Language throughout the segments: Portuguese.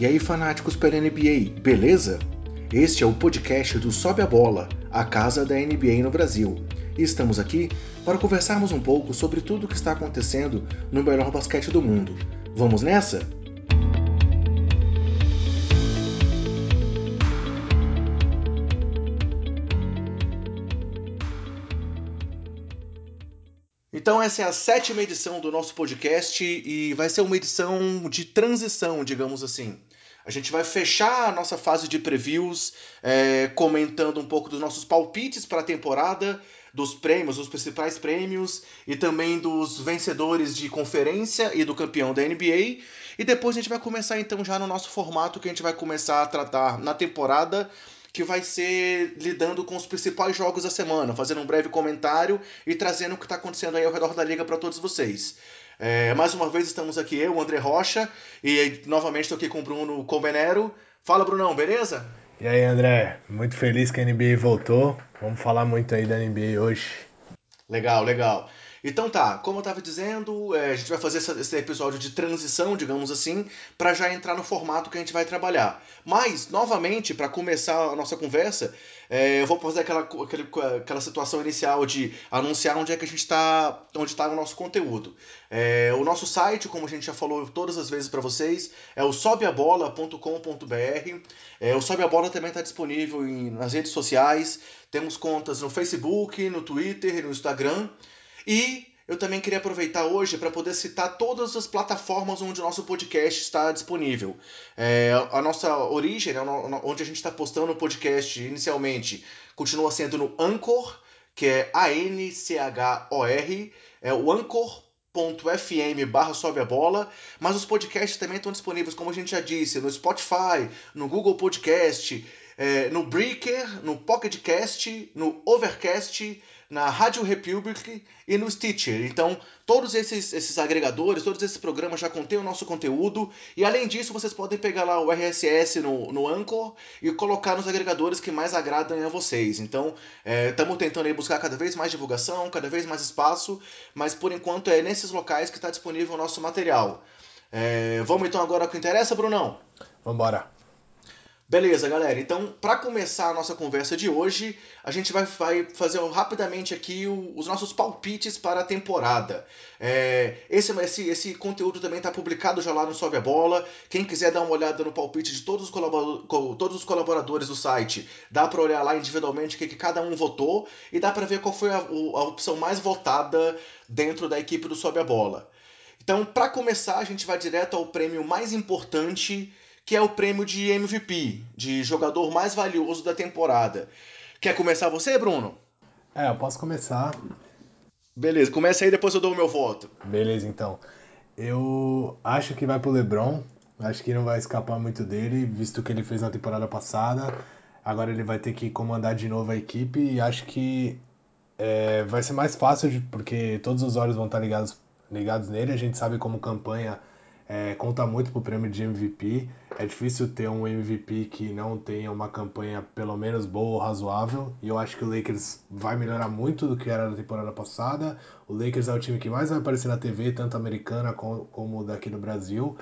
E aí, fanáticos pela NBA, beleza? Este é o podcast do Sobe a Bola, a casa da NBA no Brasil. E estamos aqui para conversarmos um pouco sobre tudo o que está acontecendo no melhor basquete do mundo. Vamos nessa? Então, essa é a sétima edição do nosso podcast e vai ser uma edição de transição, digamos assim. A gente vai fechar a nossa fase de previews é, comentando um pouco dos nossos palpites para a temporada, dos prêmios, dos principais prêmios e também dos vencedores de conferência e do campeão da NBA. E depois a gente vai começar então já no nosso formato que a gente vai começar a tratar na temporada que vai ser lidando com os principais jogos da semana, fazendo um breve comentário e trazendo o que está acontecendo aí ao redor da liga para todos vocês. É, mais uma vez estamos aqui eu, o André Rocha, e novamente estou aqui com o Bruno Convenero. Fala, Brunão, beleza? E aí, André, muito feliz que a NBA voltou. Vamos falar muito aí da NBA hoje. Legal, legal. Então tá, como eu estava dizendo, é, a gente vai fazer esse episódio de transição, digamos assim, para já entrar no formato que a gente vai trabalhar. Mas, novamente, para começar a nossa conversa, é, eu vou fazer aquela, aquela, aquela situação inicial de anunciar onde é que a gente está, onde está o nosso conteúdo. É, o nosso site, como a gente já falou todas as vezes para vocês, é o sobeabola.com.br. É, o Sobe a Bola também está disponível em, nas redes sociais. Temos contas no Facebook, no Twitter no Instagram. E eu também queria aproveitar hoje para poder citar todas as plataformas onde o nosso podcast está disponível. É, a nossa origem, né, onde a gente está postando o podcast inicialmente, continua sendo no Anchor, que é A-N-C-H-O-R, é o Anchor.fm barra sobe a bola, mas os podcasts também estão disponíveis, como a gente já disse, no Spotify, no Google Podcast, é, no Breaker, no Pocket Cast, no Overcast, na Rádio Republic e no Stitcher. Então, todos esses, esses agregadores, todos esses programas já contêm o nosso conteúdo. E além disso, vocês podem pegar lá o RSS no, no Anchor e colocar nos agregadores que mais agradam a vocês. Então, estamos é, tentando aí buscar cada vez mais divulgação, cada vez mais espaço, mas por enquanto é nesses locais que está disponível o nosso material. É, vamos então agora ao que interessa, Brunão? Vamos embora. Beleza, galera. Então, para começar a nossa conversa de hoje, a gente vai, vai fazer rapidamente aqui o, os nossos palpites para a temporada. É, esse, esse, esse conteúdo também está publicado já lá no Sobe a Bola. Quem quiser dar uma olhada no palpite de todos os, todos os colaboradores do site, dá para olhar lá individualmente o que, que cada um votou e dá para ver qual foi a, a opção mais votada dentro da equipe do Sobe a Bola. Então, para começar, a gente vai direto ao prêmio mais importante que é o prêmio de MVP, de jogador mais valioso da temporada. Quer começar você, Bruno? É, eu posso começar. Beleza, começa aí, depois eu dou o meu voto. Beleza, então. Eu acho que vai pro LeBron. Acho que não vai escapar muito dele, visto que ele fez na temporada passada. Agora ele vai ter que comandar de novo a equipe e acho que é, vai ser mais fácil, de, porque todos os olhos vão estar ligados, ligados nele. A gente sabe como campanha é, conta muito pro prêmio de MVP. É difícil ter um MVP que não tenha uma campanha pelo menos boa ou razoável. E eu acho que o Lakers vai melhorar muito do que era na temporada passada. O Lakers é o time que mais vai aparecer na TV, tanto americana como daqui no Brasil.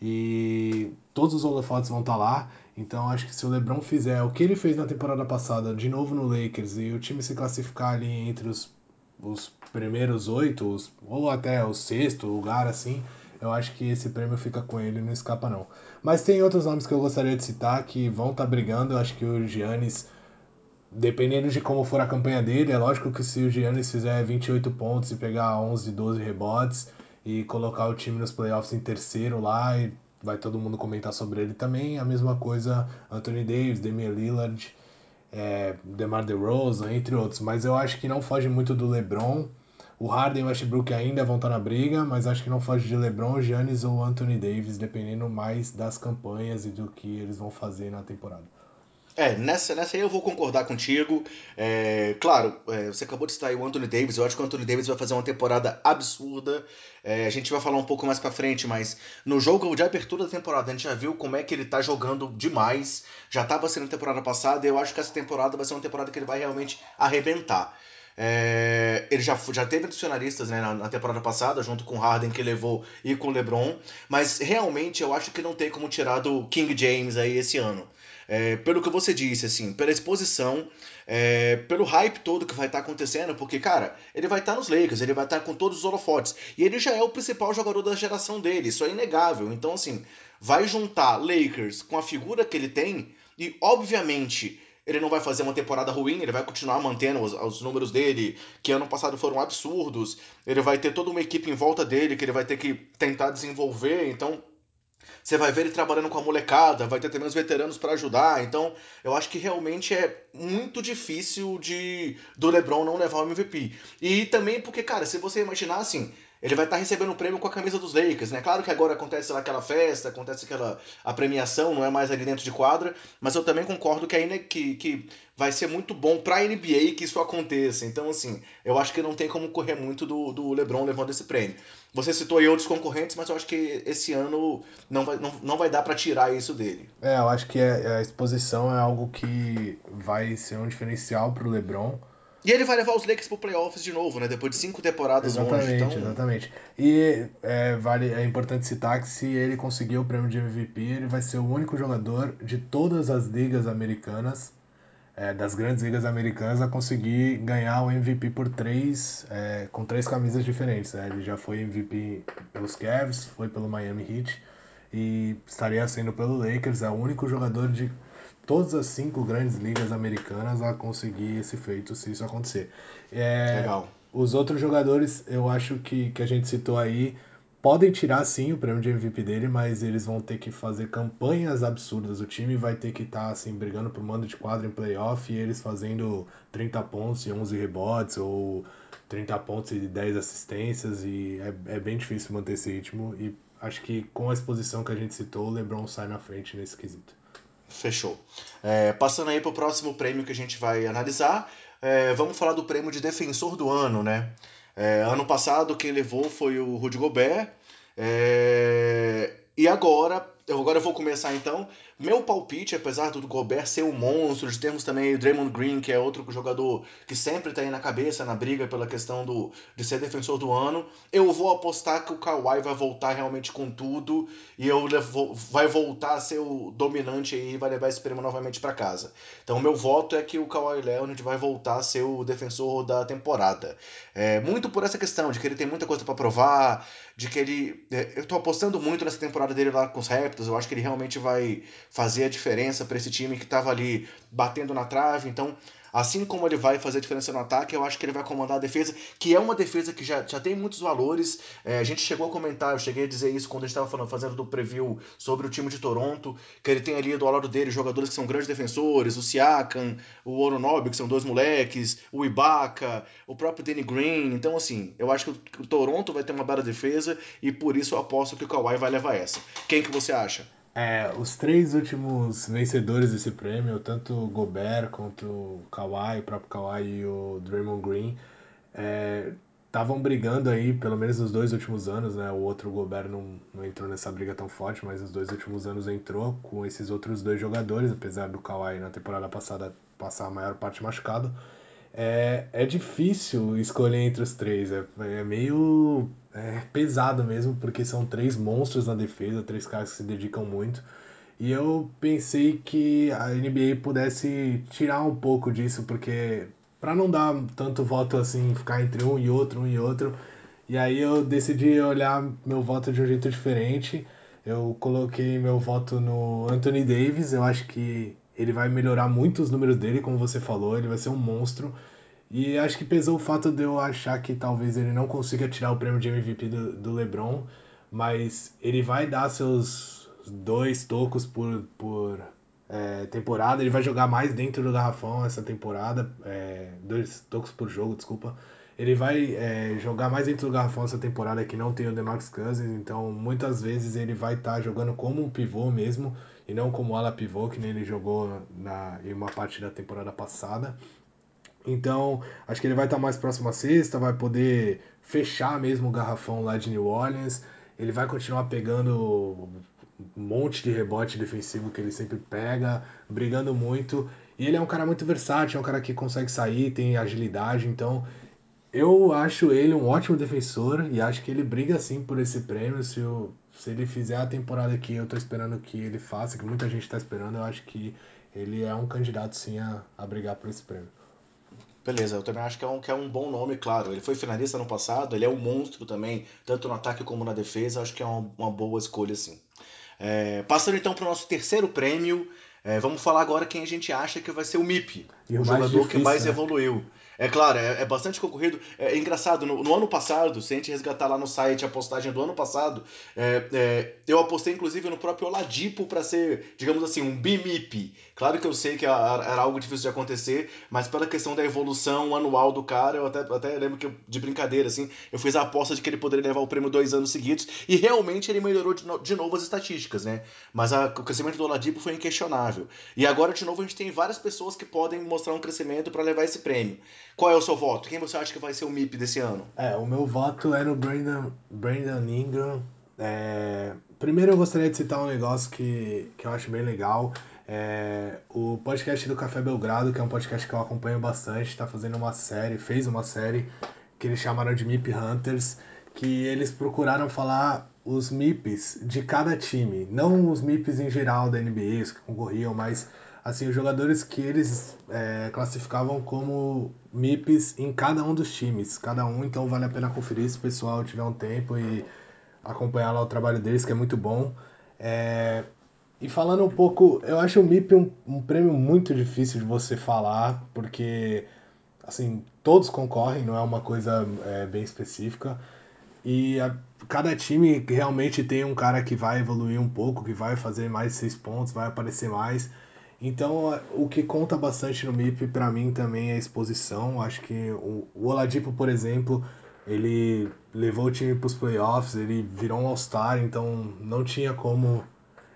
E todos os holofotes vão estar tá lá. Então acho que se o LeBron fizer o que ele fez na temporada passada, de novo no Lakers, e o time se classificar ali entre os, os primeiros oito, ou até o sexto lugar, assim, eu acho que esse prêmio fica com ele, não escapa não. Mas tem outros nomes que eu gostaria de citar que vão estar tá brigando. Eu acho que o Giannis, dependendo de como for a campanha dele, é lógico que se o Giannis fizer 28 pontos e pegar 11, 12 rebotes e colocar o time nos playoffs em terceiro lá, e vai todo mundo comentar sobre ele também. A mesma coisa Anthony Davis, Damian Lillard, é, DeMar DeRozan, entre outros. Mas eu acho que não foge muito do LeBron o Harden e o Westbrook ainda vão estar na briga, mas acho que não foge de LeBron, Giannis ou Anthony Davis, dependendo mais das campanhas e do que eles vão fazer na temporada. É, nessa, nessa aí eu vou concordar contigo. É, claro, é, você acabou de citar o Anthony Davis. Eu acho que o Anthony Davis vai fazer uma temporada absurda. É, a gente vai falar um pouco mais pra frente, mas no jogo de abertura da temporada a gente já viu como é que ele tá jogando demais. Já tava sendo temporada passada e eu acho que essa temporada vai ser uma temporada que ele vai realmente arrebentar. É, ele já, já teve entre finalistas né, na, na, temporada passada, junto com Harden que levou e com LeBron, mas realmente eu acho que não tem como tirar do King James aí esse ano. É, pelo que você disse, assim, pela exposição, é, pelo hype todo que vai estar tá acontecendo, porque, cara, ele vai estar tá nos Lakers, ele vai estar tá com todos os holofotes, e ele já é o principal jogador da geração dele, isso é inegável. Então, assim, vai juntar Lakers com a figura que ele tem, e obviamente ele não vai fazer uma temporada ruim, ele vai continuar mantendo os, os, números dele, que ano passado foram absurdos. Ele vai ter toda uma equipe em volta dele que ele vai ter que tentar desenvolver. Então, você vai ver ele trabalhando com a molecada, vai ter também os veteranos para ajudar. Então, eu acho que realmente é muito difícil de do LeBron não levar o MVP. E também porque, cara, se você imaginar assim, ele vai estar tá recebendo um prêmio com a camisa dos Lakers, né? Claro que agora acontece lá aquela festa, acontece aquela a premiação, não é mais ali dentro de quadra, mas eu também concordo que, aí, que, que vai ser muito bom para a NBA que isso aconteça. Então, assim, eu acho que não tem como correr muito do, do LeBron levando esse prêmio. Você citou aí outros concorrentes, mas eu acho que esse ano não vai, não, não vai dar para tirar isso dele. É, eu acho que a, a exposição é algo que vai ser um diferencial para o LeBron e ele vai levar os Lakers pro playoffs de novo, né? Depois de cinco temporadas exatamente, longe. Então... Exatamente. E é, vale, é importante citar que se ele conseguir o prêmio de MVP, ele vai ser o único jogador de todas as ligas americanas, é, das grandes ligas americanas, a conseguir ganhar o MVP por três, é, com três camisas diferentes. Né? Ele já foi MVP pelos Cavs, foi pelo Miami Heat e estaria sendo pelo Lakers. É o único jogador de todas as cinco grandes ligas americanas a conseguir esse feito se isso acontecer. É, Legal. Os outros jogadores, eu acho que, que a gente citou aí, podem tirar sim o prêmio de MVP dele, mas eles vão ter que fazer campanhas absurdas. O time vai ter que estar tá, assim, brigando por mando de quadro em playoff e eles fazendo 30 pontos e 11 rebotes ou 30 pontos e 10 assistências e é, é bem difícil manter esse ritmo e acho que com a exposição que a gente citou, o LeBron sai na frente nesse quesito. Fechou. É, passando aí para o próximo prêmio que a gente vai analisar, é, vamos falar do prêmio de defensor do ano, né? É, ano passado quem levou foi o Rudy Gobert. É, e agora, eu, agora eu vou começar então. Meu palpite, apesar do Gobert ser um monstro, de termos também o Draymond Green, que é outro jogador que sempre está aí na cabeça, na briga pela questão do, de ser defensor do ano, eu vou apostar que o Kawhi vai voltar realmente com tudo e eu levo, vai voltar a ser o dominante aí e vai levar esse prêmio novamente para casa. Então, meu voto é que o Kawhi Leonard vai voltar a ser o defensor da temporada. É, muito por essa questão de que ele tem muita coisa para provar, de que ele. É, eu tô apostando muito nessa temporada dele lá com os Raptors, eu acho que ele realmente vai fazer a diferença para esse time que estava ali batendo na trave. Então, assim como ele vai fazer a diferença no ataque, eu acho que ele vai comandar a defesa, que é uma defesa que já, já tem muitos valores. É, a gente chegou a comentar, eu cheguei a dizer isso quando a gente estava fazendo do preview sobre o time de Toronto, que ele tem ali do lado dele jogadores que são grandes defensores, o Siakam, o Oronobi, que são dois moleques, o Ibaka, o próprio Danny Green. Então, assim, eu acho que o Toronto vai ter uma bela defesa e por isso eu aposto que o Kawhi vai levar essa. Quem que você acha? É, os três últimos vencedores desse prêmio, tanto o Gobert quanto o Kawhi, o próprio Kawhi e o Draymond Green, estavam é, brigando aí, pelo menos nos dois últimos anos, né? O outro o Gobert não, não entrou nessa briga tão forte, mas nos dois últimos anos entrou com esses outros dois jogadores, apesar do Kawhi na temporada passada passar a maior parte machucado. É, é difícil escolher entre os três, é, é meio é, pesado mesmo, porque são três monstros na defesa, três caras que se dedicam muito. E eu pensei que a NBA pudesse tirar um pouco disso, porque para não dar tanto voto assim, ficar entre um e outro, um e outro. E aí eu decidi olhar meu voto de um jeito diferente. Eu coloquei meu voto no Anthony Davis, eu acho que ele vai melhorar muito os números dele, como você falou, ele vai ser um monstro. E acho que pesou o fato de eu achar que talvez ele não consiga tirar o prêmio de MVP do, do LeBron, mas ele vai dar seus dois tocos por, por é, temporada. Ele vai jogar mais dentro do garrafão essa temporada, é, dois tocos por jogo, desculpa. Ele vai é, jogar mais dentro do garrafão essa temporada que não tem o DeMarcus Cousins, então muitas vezes ele vai estar tá jogando como um pivô mesmo e não como ala pivô que nem ele jogou na, em uma parte da temporada passada. Então, acho que ele vai estar mais próximo à sexta, vai poder fechar mesmo o garrafão lá de New Orleans. Ele vai continuar pegando um monte de rebote defensivo que ele sempre pega, brigando muito. E ele é um cara muito versátil, é um cara que consegue sair, tem agilidade, então eu acho ele um ótimo defensor e acho que ele briga sim por esse prêmio. Se, eu, se ele fizer a temporada que eu tô esperando que ele faça, que muita gente tá esperando, eu acho que ele é um candidato sim a, a brigar por esse prêmio. Beleza, eu também acho que é, um, que é um bom nome, claro. Ele foi finalista no passado, ele é um monstro também, tanto no ataque como na defesa. Acho que é uma, uma boa escolha, sim. É, passando então para o nosso terceiro prêmio, é, vamos falar agora quem a gente acha que vai ser o MIP, E o, jogador que difícil, mais né? evoluiu. É claro, é, é bastante concorrido. É, engraçado, no, no ano passado, se a gente resgatar lá no site a postagem do ano passado, é, é, eu apostei inclusive no próprio Oladipo para ser, digamos assim, um BMIP. Claro que eu sei que era, era algo difícil de acontecer, mas pela questão da evolução anual do cara, eu até, até lembro que eu, de brincadeira, assim, eu fiz a aposta de que ele poderia levar o prêmio dois anos seguidos, e realmente ele melhorou de, no, de novo as estatísticas, né? Mas a, o crescimento do Oladipo foi inquestionável. E agora, de novo, a gente tem várias pessoas que podem mostrar um crescimento para levar esse prêmio. Qual é o seu voto? Quem você acha que vai ser o MIP desse ano? É, o meu voto é no Brandon, Brandon Ingram. É, primeiro eu gostaria de citar um negócio que, que eu acho bem legal. É, o podcast do Café Belgrado, que é um podcast que eu acompanho bastante, está fazendo uma série, fez uma série que eles chamaram de MIP Hunters, que eles procuraram falar os MIPs de cada time, não os MIPs em geral da NBA, os que concorriam, mas assim, os jogadores que eles é, classificavam como MIPs em cada um dos times, cada um, então vale a pena conferir se o pessoal tiver um tempo e acompanhar lá o trabalho deles, que é muito bom. É, e falando um pouco, eu acho o MIP um, um prêmio muito difícil de você falar, porque assim, todos concorrem, não é uma coisa é, bem específica. E a, cada time realmente tem um cara que vai evoluir um pouco, que vai fazer mais seis pontos, vai aparecer mais. Então, o que conta bastante no MIP para mim também é a exposição. Acho que o, Oladipo, por exemplo, ele levou o time para os playoffs, ele virou um All-Star, então não tinha como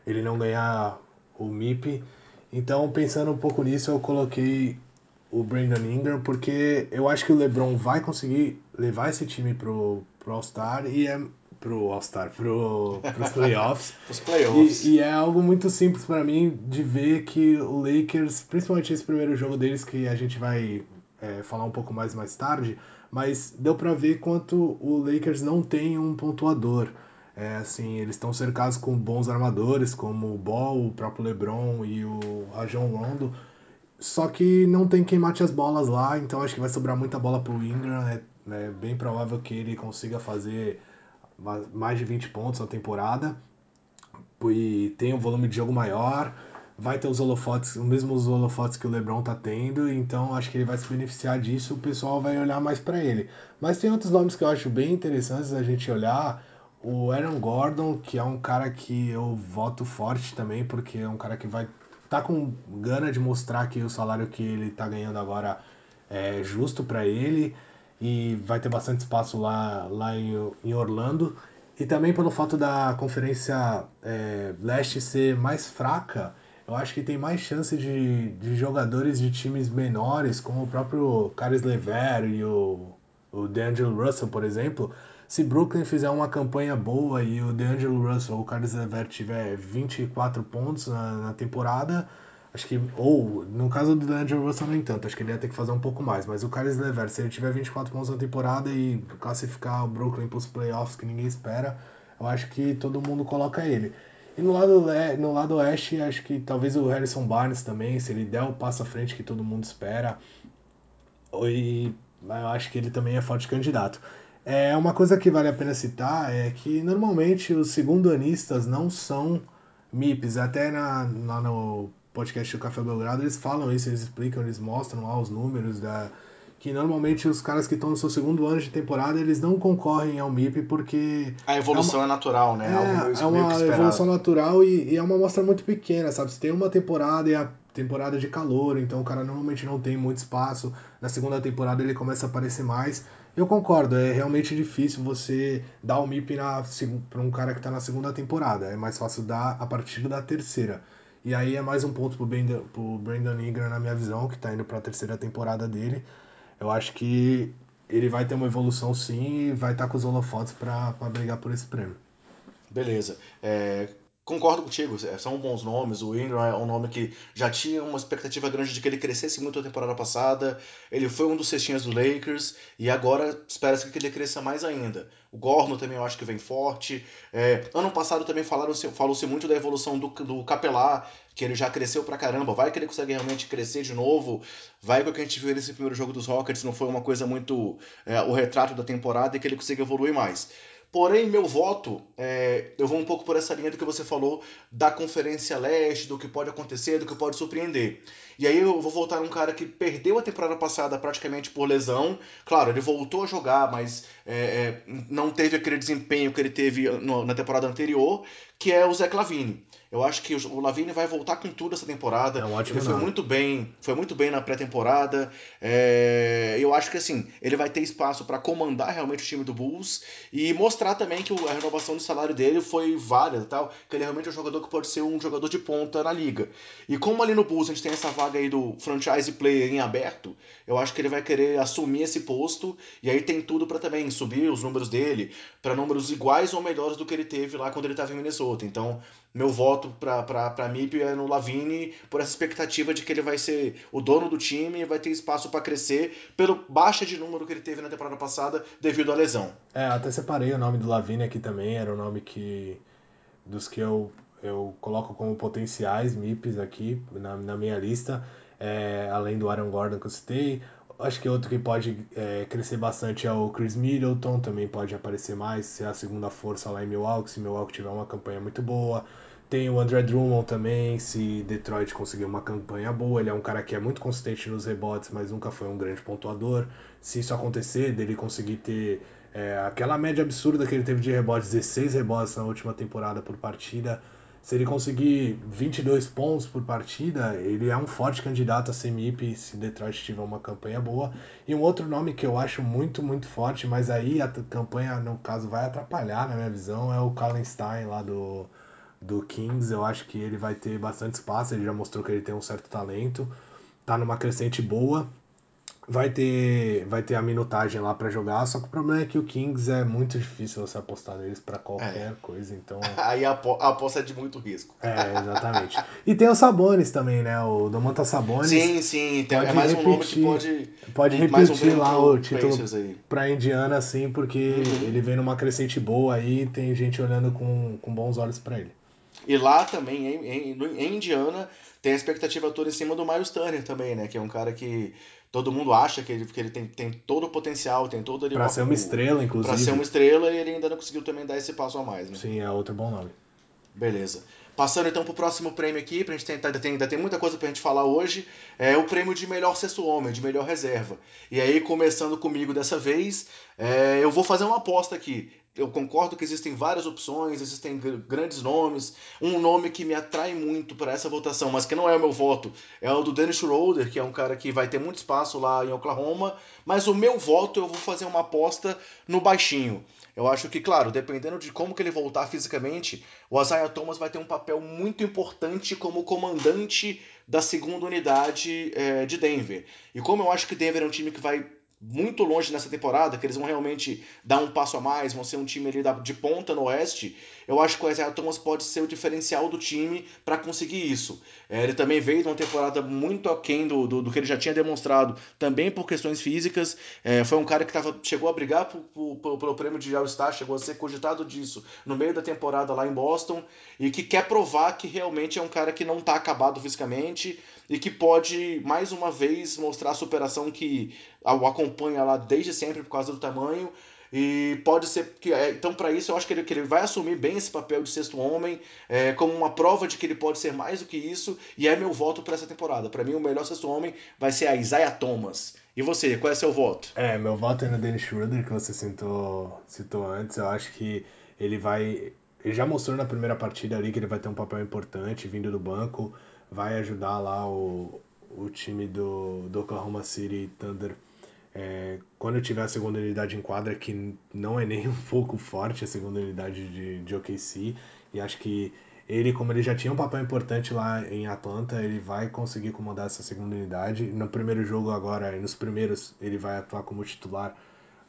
ele não ganhar o MIP. Então, pensando um pouco nisso, eu coloquei o Brandon Ingram, porque eu acho que o LeBron vai conseguir levar esse time pro, pro All-Star e é pro All-Star, pro, pros playoffs. Os playoffs. E, e é algo muito simples para mim de ver que o Lakers, principalmente esse primeiro jogo deles, que a gente vai é, falar um pouco mais mais tarde, mas deu para ver quanto o Lakers não tem um pontuador. É, assim, eles estão cercados com bons armadores, como o Ball, o próprio LeBron e o Rajon Rondo. Só que não tem quem mate as bolas lá, então acho que vai sobrar muita bola pro Ingram. É, é bem provável que ele consiga fazer mais de 20 pontos na temporada. E tem um volume de jogo maior. Vai ter os holofotes, os mesmos holofotes que o LeBron tá tendo, então acho que ele vai se beneficiar disso, o pessoal vai olhar mais para ele. Mas tem outros nomes que eu acho bem interessantes a gente olhar. O Aaron Gordon, que é um cara que eu voto forte também, porque é um cara que vai tá com gana de mostrar que o salário que ele tá ganhando agora é justo para ele e vai ter bastante espaço lá, lá em, em Orlando. E também pelo fato da conferência é, leste ser mais fraca, eu acho que tem mais chance de, de jogadores de times menores, como o próprio Caris Lever e o, o D'Angelo Russell, por exemplo. Se Brooklyn fizer uma campanha boa e o D'Angelo Russell ou o Caris Lever tiver 24 pontos na, na temporada, acho que. Ou, no caso do D'Angelo Russell, nem tanto, acho que ele ia ter que fazer um pouco mais. Mas o Caris Lever, se ele tiver 24 pontos na temporada e classificar o Brooklyn para os playoffs que ninguém espera, eu acho que todo mundo coloca ele. E no lado, no lado oeste, acho que talvez o Harrison Barnes também, se ele der o passo à frente que todo mundo espera. E eu acho que ele também é forte candidato. É uma coisa que vale a pena citar é que normalmente os segundo-anistas não são MIPs. Até na, lá no podcast do Café Belgrado eles falam isso, eles explicam, eles mostram lá os números da que normalmente os caras que estão no seu segundo ano de temporada eles não concorrem ao MIP porque a evolução é, uma, é natural, né? É, é uma evolução natural e, e, é uma amostra muito pequena, sabe? Você tem uma temporada e a temporada de calor, então o cara normalmente não tem muito espaço. Na segunda temporada ele começa a aparecer mais. Eu concordo, é realmente difícil você dar o MIP para um cara que está na segunda temporada. É mais fácil dar a partir da terceira. E aí é mais um ponto pro Brandon, pro Brandon Ingram, na minha visão, que está indo para a terceira temporada dele. Eu acho que ele vai ter uma evolução sim e vai estar tá com os holofotes para brigar por esse prêmio. Beleza. É, concordo contigo, é, são bons nomes. O Ingram é um nome que já tinha uma expectativa grande de que ele crescesse muito na temporada passada. Ele foi um dos cestinhas do Lakers e agora espera-se que ele cresça mais ainda. O Gorno também eu acho que vem forte. É, ano passado também falou-se muito da evolução do, do Capelá, que ele já cresceu pra caramba. Vai que ele consegue realmente crescer de novo. Vai que o que a gente viu nesse primeiro jogo dos Rockets não foi uma coisa muito é, o retrato da temporada e que ele consiga evoluir mais. Porém, meu voto, é, eu vou um pouco por essa linha do que você falou da Conferência Leste, do que pode acontecer, do que pode surpreender. E aí eu vou voltar um cara que perdeu a temporada passada praticamente por lesão. Claro, ele voltou a jogar, mas é, é, não teve aquele desempenho que ele teve no, na temporada anterior, que é o Zé Clavini. Eu acho que o Lavine vai voltar com tudo essa temporada. É um ótimo ele foi nome. muito bem, foi muito bem na pré-temporada. É, eu acho que assim ele vai ter espaço para comandar realmente o time do Bulls e mostrar também que a renovação do salário dele foi válida, tal. Que ele é realmente um jogador que pode ser um jogador de ponta na liga. E como ali no Bulls a gente tem essa vaga aí do franchise player em aberto, eu acho que ele vai querer assumir esse posto e aí tem tudo para também subir os números dele para números iguais ou melhores do que ele teve lá quando ele estava em Minnesota. Então meu voto para MIP é no Lavini por essa expectativa de que ele vai ser o dono do time e vai ter espaço para crescer pelo baixa de número que ele teve na temporada passada devido à lesão. É, até separei o nome do Lavini aqui também, era o nome que dos que eu, eu coloco como potenciais MIPs aqui na, na minha lista, é, além do Aaron Gordon que eu citei. Acho que outro que pode é, crescer bastante é o Chris Middleton, também pode aparecer mais, ser a segunda força lá em Milwaukee, se Milwaukee tiver uma campanha muito boa. Tem o André Drummond também, se Detroit conseguir uma campanha boa. Ele é um cara que é muito consistente nos rebotes, mas nunca foi um grande pontuador. Se isso acontecer, dele conseguir ter é, aquela média absurda que ele teve de rebotes, 16 rebotes na última temporada por partida. Se ele conseguir 22 pontos por partida, ele é um forte candidato a ser MIP se Detroit tiver uma campanha boa. E um outro nome que eu acho muito, muito forte, mas aí a campanha, no caso, vai atrapalhar, na minha visão, é o Kallenstein lá do, do Kings. Eu acho que ele vai ter bastante espaço, ele já mostrou que ele tem um certo talento, tá numa crescente boa. Vai ter, vai ter a minutagem lá para jogar, só que o problema é que o Kings é muito difícil você apostar neles para qualquer é. coisa, então... Aí a, aposta é de muito risco. É, exatamente. e tem o Sabonis também, né? O Domantas Sabonis. Sim, sim, tem, é mais repetir, um nome que pode... Pode repetir um lá o título para Indiana, sim, porque uhum. ele vem numa crescente boa aí, tem gente olhando com, com bons olhos para ele. E lá também, em, em, em, Indiana, tem a expectativa toda em cima do Miles Turner também, né? Que é um cara que todo mundo acha que ele, que ele tem, tem todo o potencial, tem todo ali... Pra ser uma estrela, inclusive. Pra ser uma estrela e ele ainda não conseguiu também dar esse passo a mais, né? Sim, é outro bom nome. Beleza. Passando então pro próximo prêmio aqui, pra gente tentar, ainda tem, ainda tem muita coisa pra gente falar hoje, é o prêmio de melhor sexto homem, de melhor reserva. E aí, começando comigo dessa vez, é, eu vou fazer uma aposta aqui eu concordo que existem várias opções, existem grandes nomes. Um nome que me atrai muito para essa votação, mas que não é o meu voto, é o do Dennis Schroeder, que é um cara que vai ter muito espaço lá em Oklahoma. Mas o meu voto eu vou fazer uma aposta no baixinho. Eu acho que, claro, dependendo de como que ele voltar fisicamente, o Isaiah Thomas vai ter um papel muito importante como comandante da segunda unidade é, de Denver. E como eu acho que Denver é um time que vai muito longe nessa temporada, que eles vão realmente dar um passo a mais, vão ser um time ali de ponta no oeste, eu acho que o Isaiah Thomas pode ser o diferencial do time para conseguir isso. É, ele também veio de uma temporada muito aquém do, do, do, que ele já tinha demonstrado, também por questões físicas. É, foi um cara que tava, chegou a brigar por, pelo prêmio de All-Star, chegou a ser cogitado disso no meio da temporada lá em Boston, e que quer provar que realmente é um cara que não está acabado fisicamente e que pode, mais uma vez, mostrar a superação que o acompanha lá desde sempre por causa do tamanho. E pode ser que. É, então, para isso, eu acho que ele, que ele vai assumir bem esse papel de sexto homem, é, como uma prova de que ele pode ser mais do que isso, e é meu voto para essa temporada. Para mim, o melhor sexto homem vai ser a Isaiah Thomas. E você, qual é seu voto? É, meu voto é no Dennis Schroeder, que você citou, citou antes. Eu acho que ele vai. Ele já mostrou na primeira partida ali que ele vai ter um papel importante vindo do banco vai ajudar lá o, o time do, do Oklahoma City Thunder é, quando tiver a segunda unidade em quadra, que não é nem um pouco forte a segunda unidade de, de OKC, e acho que ele, como ele já tinha um papel importante lá em Atlanta, ele vai conseguir comandar essa segunda unidade. No primeiro jogo agora, nos primeiros, ele vai atuar como titular.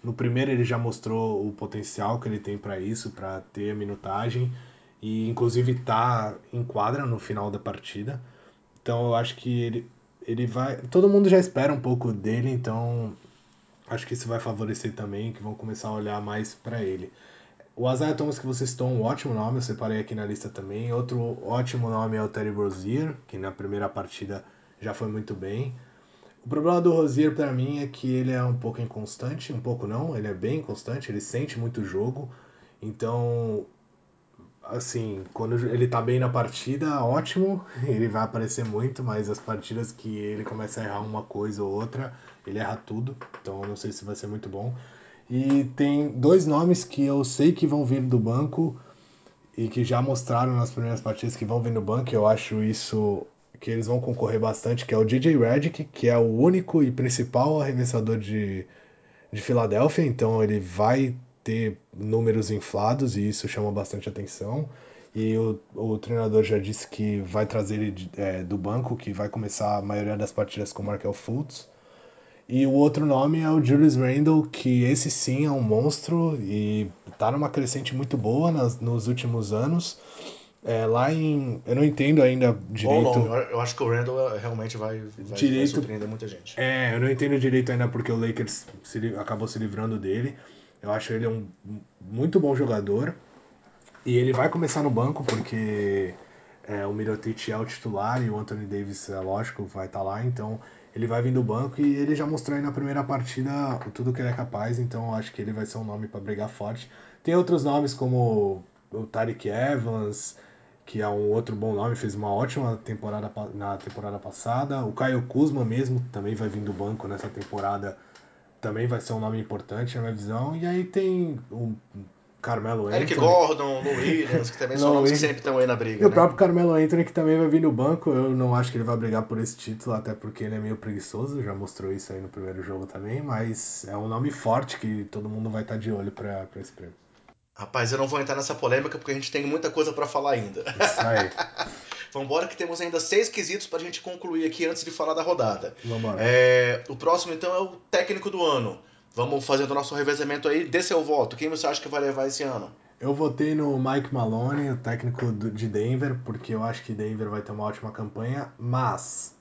No primeiro ele já mostrou o potencial que ele tem para isso, para ter minutagem. E inclusive tá em quadra no final da partida. Então eu acho que ele, ele vai. Todo mundo já espera um pouco dele, então acho que isso vai favorecer também, que vão começar a olhar mais para ele. O Isaiah Thomas que você citou, um ótimo nome, eu separei aqui na lista também. Outro ótimo nome é o Terry Rozier, que na primeira partida já foi muito bem. O problema do Rozier para mim é que ele é um pouco inconstante, um pouco não, ele é bem inconstante, ele sente muito jogo. Então, assim, quando ele tá bem na partida, ótimo, ele vai aparecer muito, mas as partidas que ele começa a errar uma coisa ou outra, ele erra tudo. Então, eu não sei se vai ser muito bom. E tem dois nomes que eu sei que vão vir do banco e que já mostraram nas primeiras partidas que vão vir do banco. Eu acho isso que eles vão concorrer bastante, que é o DJ Redick, que é o único e principal arremessador de, de Filadélfia, então ele vai ter números inflados e isso chama bastante atenção. E o, o treinador já disse que vai trazer ele de, é, do banco, que vai começar a maioria das partidas com o Markel Fultz. E o outro nome é o Julius Randle, que esse sim é um monstro e tá numa crescente muito boa nas, nos últimos anos. É, lá em. Eu não entendo ainda direito. Bom. Eu acho que o Randall é, realmente vai, vai, direito, vai surpreender muita gente. É, eu não entendo direito ainda porque o Lakers se, acabou se livrando dele. Eu acho ele um muito bom jogador. E ele vai começar no banco porque é, o Mirotic é o titular e o Anthony Davis, é lógico, vai estar tá lá. Então ele vai vir do banco e ele já mostrou aí na primeira partida tudo que ele é capaz. Então acho que ele vai ser um nome para brigar forte. Tem outros nomes como o Tariq Evans que é um outro bom nome, fez uma ótima temporada na temporada passada. O Caio Kuzma mesmo também vai vir do banco nessa temporada, também vai ser um nome importante na minha visão. E aí tem o Carmelo Anthony. Eric Gordon, Lou Williams, que também são nomes que sempre estão aí na briga. E né? o próprio Carmelo Anthony, que também vai vir no banco. Eu não acho que ele vai brigar por esse título, até porque ele é meio preguiçoso, já mostrou isso aí no primeiro jogo também. Mas é um nome forte que todo mundo vai estar de olho para esse prêmio. Rapaz, eu não vou entrar nessa polêmica porque a gente tem muita coisa para falar ainda. Isso aí. Vambora que temos ainda seis quesitos pra gente concluir aqui antes de falar da rodada. Vambora. É, o próximo, então, é o técnico do ano. Vamos fazendo o nosso revezamento aí. Dê seu voto. Quem você acha que vai levar esse ano? Eu votei no Mike Maloney, o técnico de Denver, porque eu acho que Denver vai ter uma ótima campanha, mas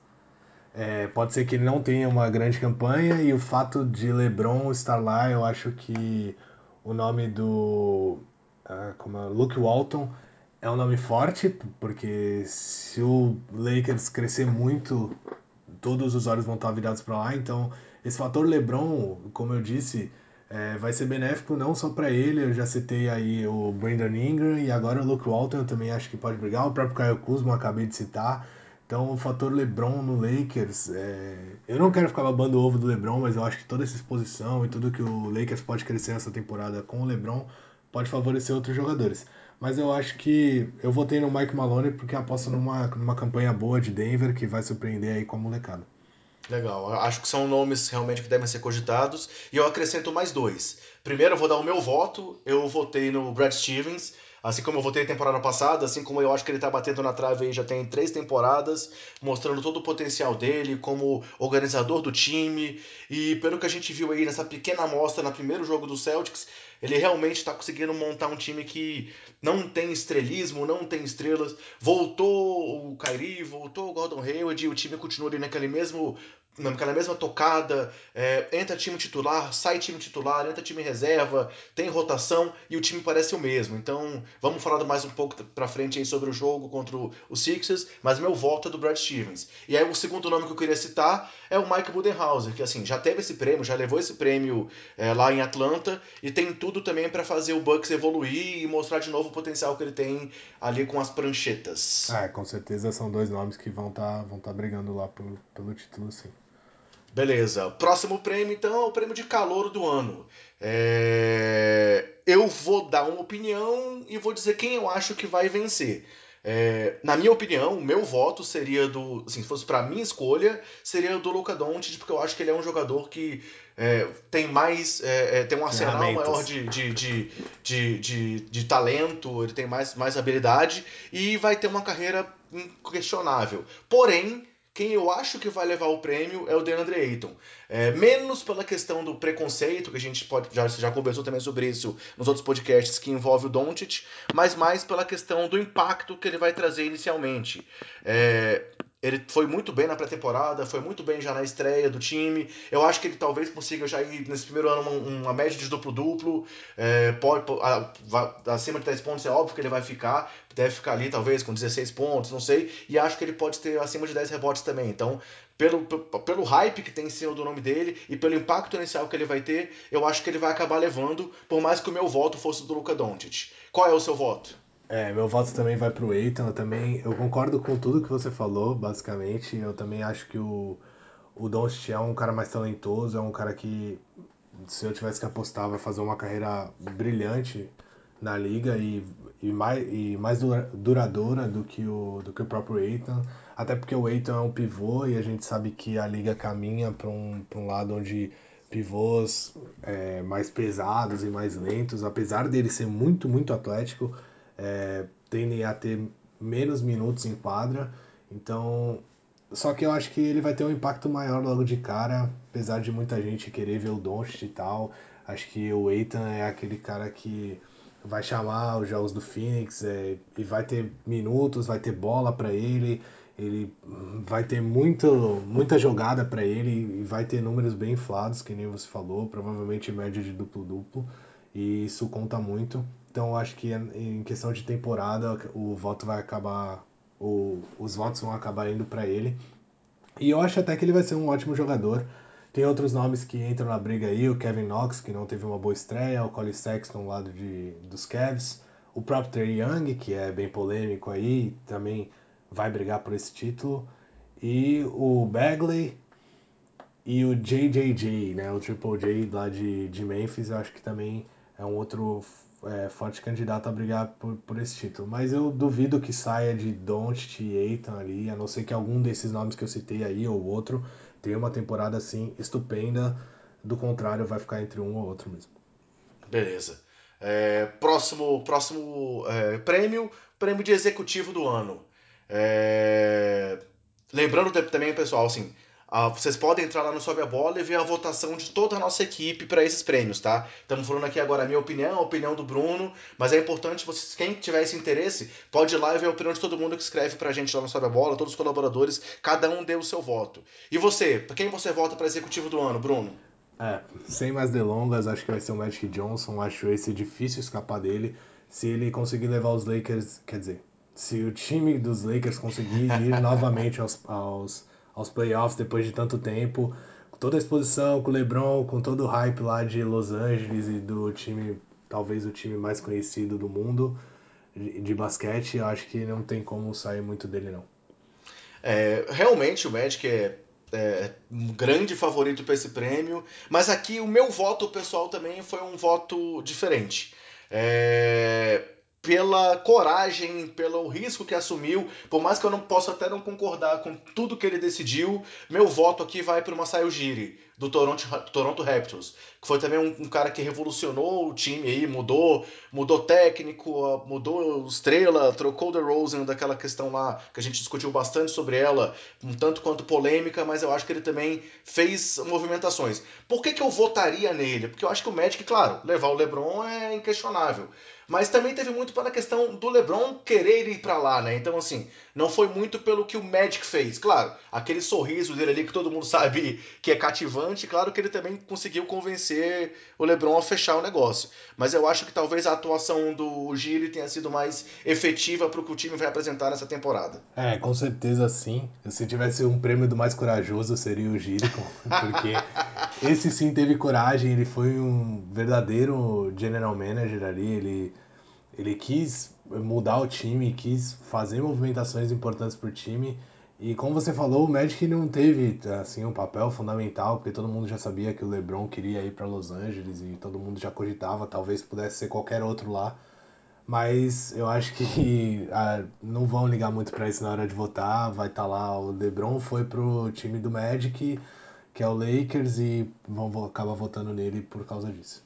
é, pode ser que ele não tenha uma grande campanha e o fato de LeBron estar lá, eu acho que o nome do uh, como é, Luke Walton é um nome forte, porque se o Lakers crescer muito, todos os olhos vão estar virados para lá. Então, esse fator LeBron, como eu disse, é, vai ser benéfico não só para ele. Eu já citei aí o Brandon Ingram e agora o Luke Walton. Eu também acho que pode brigar. O próprio Kyle Kuzma, acabei de citar. Então, o fator LeBron no Lakers, é... eu não quero ficar babando o ovo do LeBron, mas eu acho que toda essa exposição e tudo que o Lakers pode crescer essa temporada com o LeBron pode favorecer outros jogadores. Mas eu acho que eu votei no Mike Maloney porque aposto numa, numa campanha boa de Denver que vai surpreender aí com a molecada. Legal, acho que são nomes realmente que devem ser cogitados. E eu acrescento mais dois. Primeiro, eu vou dar o meu voto. Eu votei no Brad Stevens Assim como eu votei temporada passada, assim como eu acho que ele tá batendo na trave aí já tem três temporadas, mostrando todo o potencial dele como organizador do time. E pelo que a gente viu aí nessa pequena amostra no primeiro jogo do Celtics, ele realmente está conseguindo montar um time que não tem estrelismo, não tem estrelas. Voltou o Kyrie, voltou o Gordon Hayward e o time continua ali naquele mesmo naquela mesma tocada, é, entra time titular, sai time titular, entra time reserva, tem rotação e o time parece o mesmo. Então, vamos falar mais um pouco pra frente aí sobre o jogo contra o Sixers, mas meu voto é do Brad Stevens. E aí o segundo nome que eu queria citar é o Mike Budenhauser, que assim, já teve esse prêmio, já levou esse prêmio é, lá em Atlanta e tem tudo também para fazer o Bucks evoluir e mostrar de novo o potencial que ele tem ali com as pranchetas. É, com certeza são dois nomes que vão estar tá, vão tá brigando lá pelo, pelo título, sim. Beleza. Próximo prêmio, então, é o prêmio de calor do ano. É... Eu vou dar uma opinião e vou dizer quem eu acho que vai vencer. É... Na minha opinião, o meu voto seria do. Assim, se fosse para minha escolha, seria do Luca Doncic, porque eu acho que ele é um jogador que é, tem mais. É, é tem um arsenal maior de, de, de, de, de, de talento, ele tem mais, mais habilidade e vai ter uma carreira inquestionável. Porém quem eu acho que vai levar o prêmio é o DeAndre Ayton. É, menos pela questão do preconceito, que a gente pode já, já conversou também sobre isso nos outros podcasts que envolve o Doncic, mas mais pela questão do impacto que ele vai trazer inicialmente. É, ele foi muito bem na pré-temporada, foi muito bem já na estreia do time. Eu acho que ele talvez consiga já ir nesse primeiro ano uma, uma média de duplo-duplo. É, pode, a, acima de 10 pontos é óbvio que ele vai ficar. Deve ficar ali talvez com 16 pontos, não sei. E acho que ele pode ter acima de 10 rebotes também. Então, pelo, pelo hype que tem em cima do nome dele e pelo impacto inicial que ele vai ter, eu acho que ele vai acabar levando, por mais que o meu voto fosse do Luca Doncic. Qual é o seu voto? É, meu voto também vai pro Eitan. Eu também eu concordo com tudo que você falou, basicamente. Eu também acho que o, o Doncic é um cara mais talentoso, é um cara que, se eu tivesse que apostar, vai fazer uma carreira brilhante na liga e, e, mais, e mais duradoura do que o, do que o próprio Eitan. Até porque o Eitan é um pivô e a gente sabe que a liga caminha para um, um lado onde pivôs é, mais pesados e mais lentos, apesar dele ser muito, muito atlético, é, tendem a ter menos minutos em quadra. Então, só que eu acho que ele vai ter um impacto maior logo de cara, apesar de muita gente querer ver o Doncic e tal. Acho que o Eitan é aquele cara que vai chamar os jogos do Phoenix é, e vai ter minutos, vai ter bola para ele, ele vai ter muito, muita jogada para ele e vai ter números bem inflados, que nem você falou, provavelmente média de duplo-duplo, e isso conta muito. Então acho que em questão de temporada o voto vai acabar, o, os votos vão acabar indo para ele. E eu acho até que ele vai ser um ótimo jogador. Tem outros nomes que entram na briga aí, o Kevin Knox, que não teve uma boa estreia, o Colin Sexton lado de, dos Cavs, o próprio Young, que é bem polêmico aí, também vai brigar por esse título, e o Bagley e o JJJ, né, o Triple J lá de, de Memphis, eu acho que também é um outro é, forte candidato a brigar por, por esse título. Mas eu duvido que saia de Doncic e Aiton ali, a não ser que algum desses nomes que eu citei aí ou outro tenha uma temporada assim estupenda. Do contrário, vai ficar entre um ou outro mesmo. Beleza. É, próximo próximo é, prêmio, prêmio de executivo do ano. É, lembrando também, pessoal, assim, Uh, vocês podem entrar lá no Sobe a Bola e ver a votação de toda a nossa equipe para esses prêmios, tá? Estamos falando aqui agora a minha opinião, a opinião do Bruno, mas é importante vocês, quem tiver esse interesse, pode ir lá e ver a opinião de todo mundo que escreve pra gente lá no Sobe a Bola, todos os colaboradores, cada um deu o seu voto. E você, quem você vota para executivo do ano, Bruno? É, sem mais delongas, acho que vai ser o Magic Johnson, acho esse difícil escapar dele. Se ele conseguir levar os Lakers, quer dizer, se o time dos Lakers conseguir ir novamente aos, aos aos playoffs depois de tanto tempo, com toda a exposição, com o LeBron, com todo o hype lá de Los Angeles e do time, talvez o time mais conhecido do mundo de, basquete, eu acho que não tem como sair muito dele não. É, realmente o Magic é, é um grande favorito para esse prêmio, mas aqui o meu voto pessoal também foi um voto diferente. É, pela coragem, pelo risco que assumiu. Por mais que eu não possa até não concordar com tudo que ele decidiu, meu voto aqui vai para o Masai Ujiri, do Toronto, Toronto Raptors, que foi também um, um, cara que revolucionou o time aí, mudou, mudou técnico, mudou estrela, trocou o Rosen daquela questão lá que a gente discutiu bastante sobre ela, um tanto quanto polêmica, mas eu acho que ele também fez movimentações. Por que, que eu votaria nele? Porque eu acho que o Magic, claro, levar o LeBron é inquestionável. Mas também teve muito pela questão do LeBron querer ir para lá, né? Então, assim, não foi muito pelo que o Magic fez. Claro, aquele sorriso dele ali que todo mundo sabe que é cativante, claro que ele também conseguiu convencer o LeBron a fechar o negócio. Mas eu acho que talvez a atuação do Giri tenha sido mais efetiva para o que o time vai apresentar nessa temporada. É, com certeza sim. Se tivesse um prêmio do mais corajoso, seria o Giri, porque esse sim teve coragem, ele foi um verdadeiro general manager ali, ele ele quis mudar o time, quis fazer movimentações importantes para o time. E como você falou, o Magic não teve assim um papel fundamental, porque todo mundo já sabia que o LeBron queria ir para Los Angeles e todo mundo já cogitava, talvez pudesse ser qualquer outro lá. Mas eu acho que ah, não vão ligar muito para isso na hora de votar. Vai estar tá lá, o LeBron foi pro time do Magic, que é o Lakers, e vão acabar votando nele por causa disso.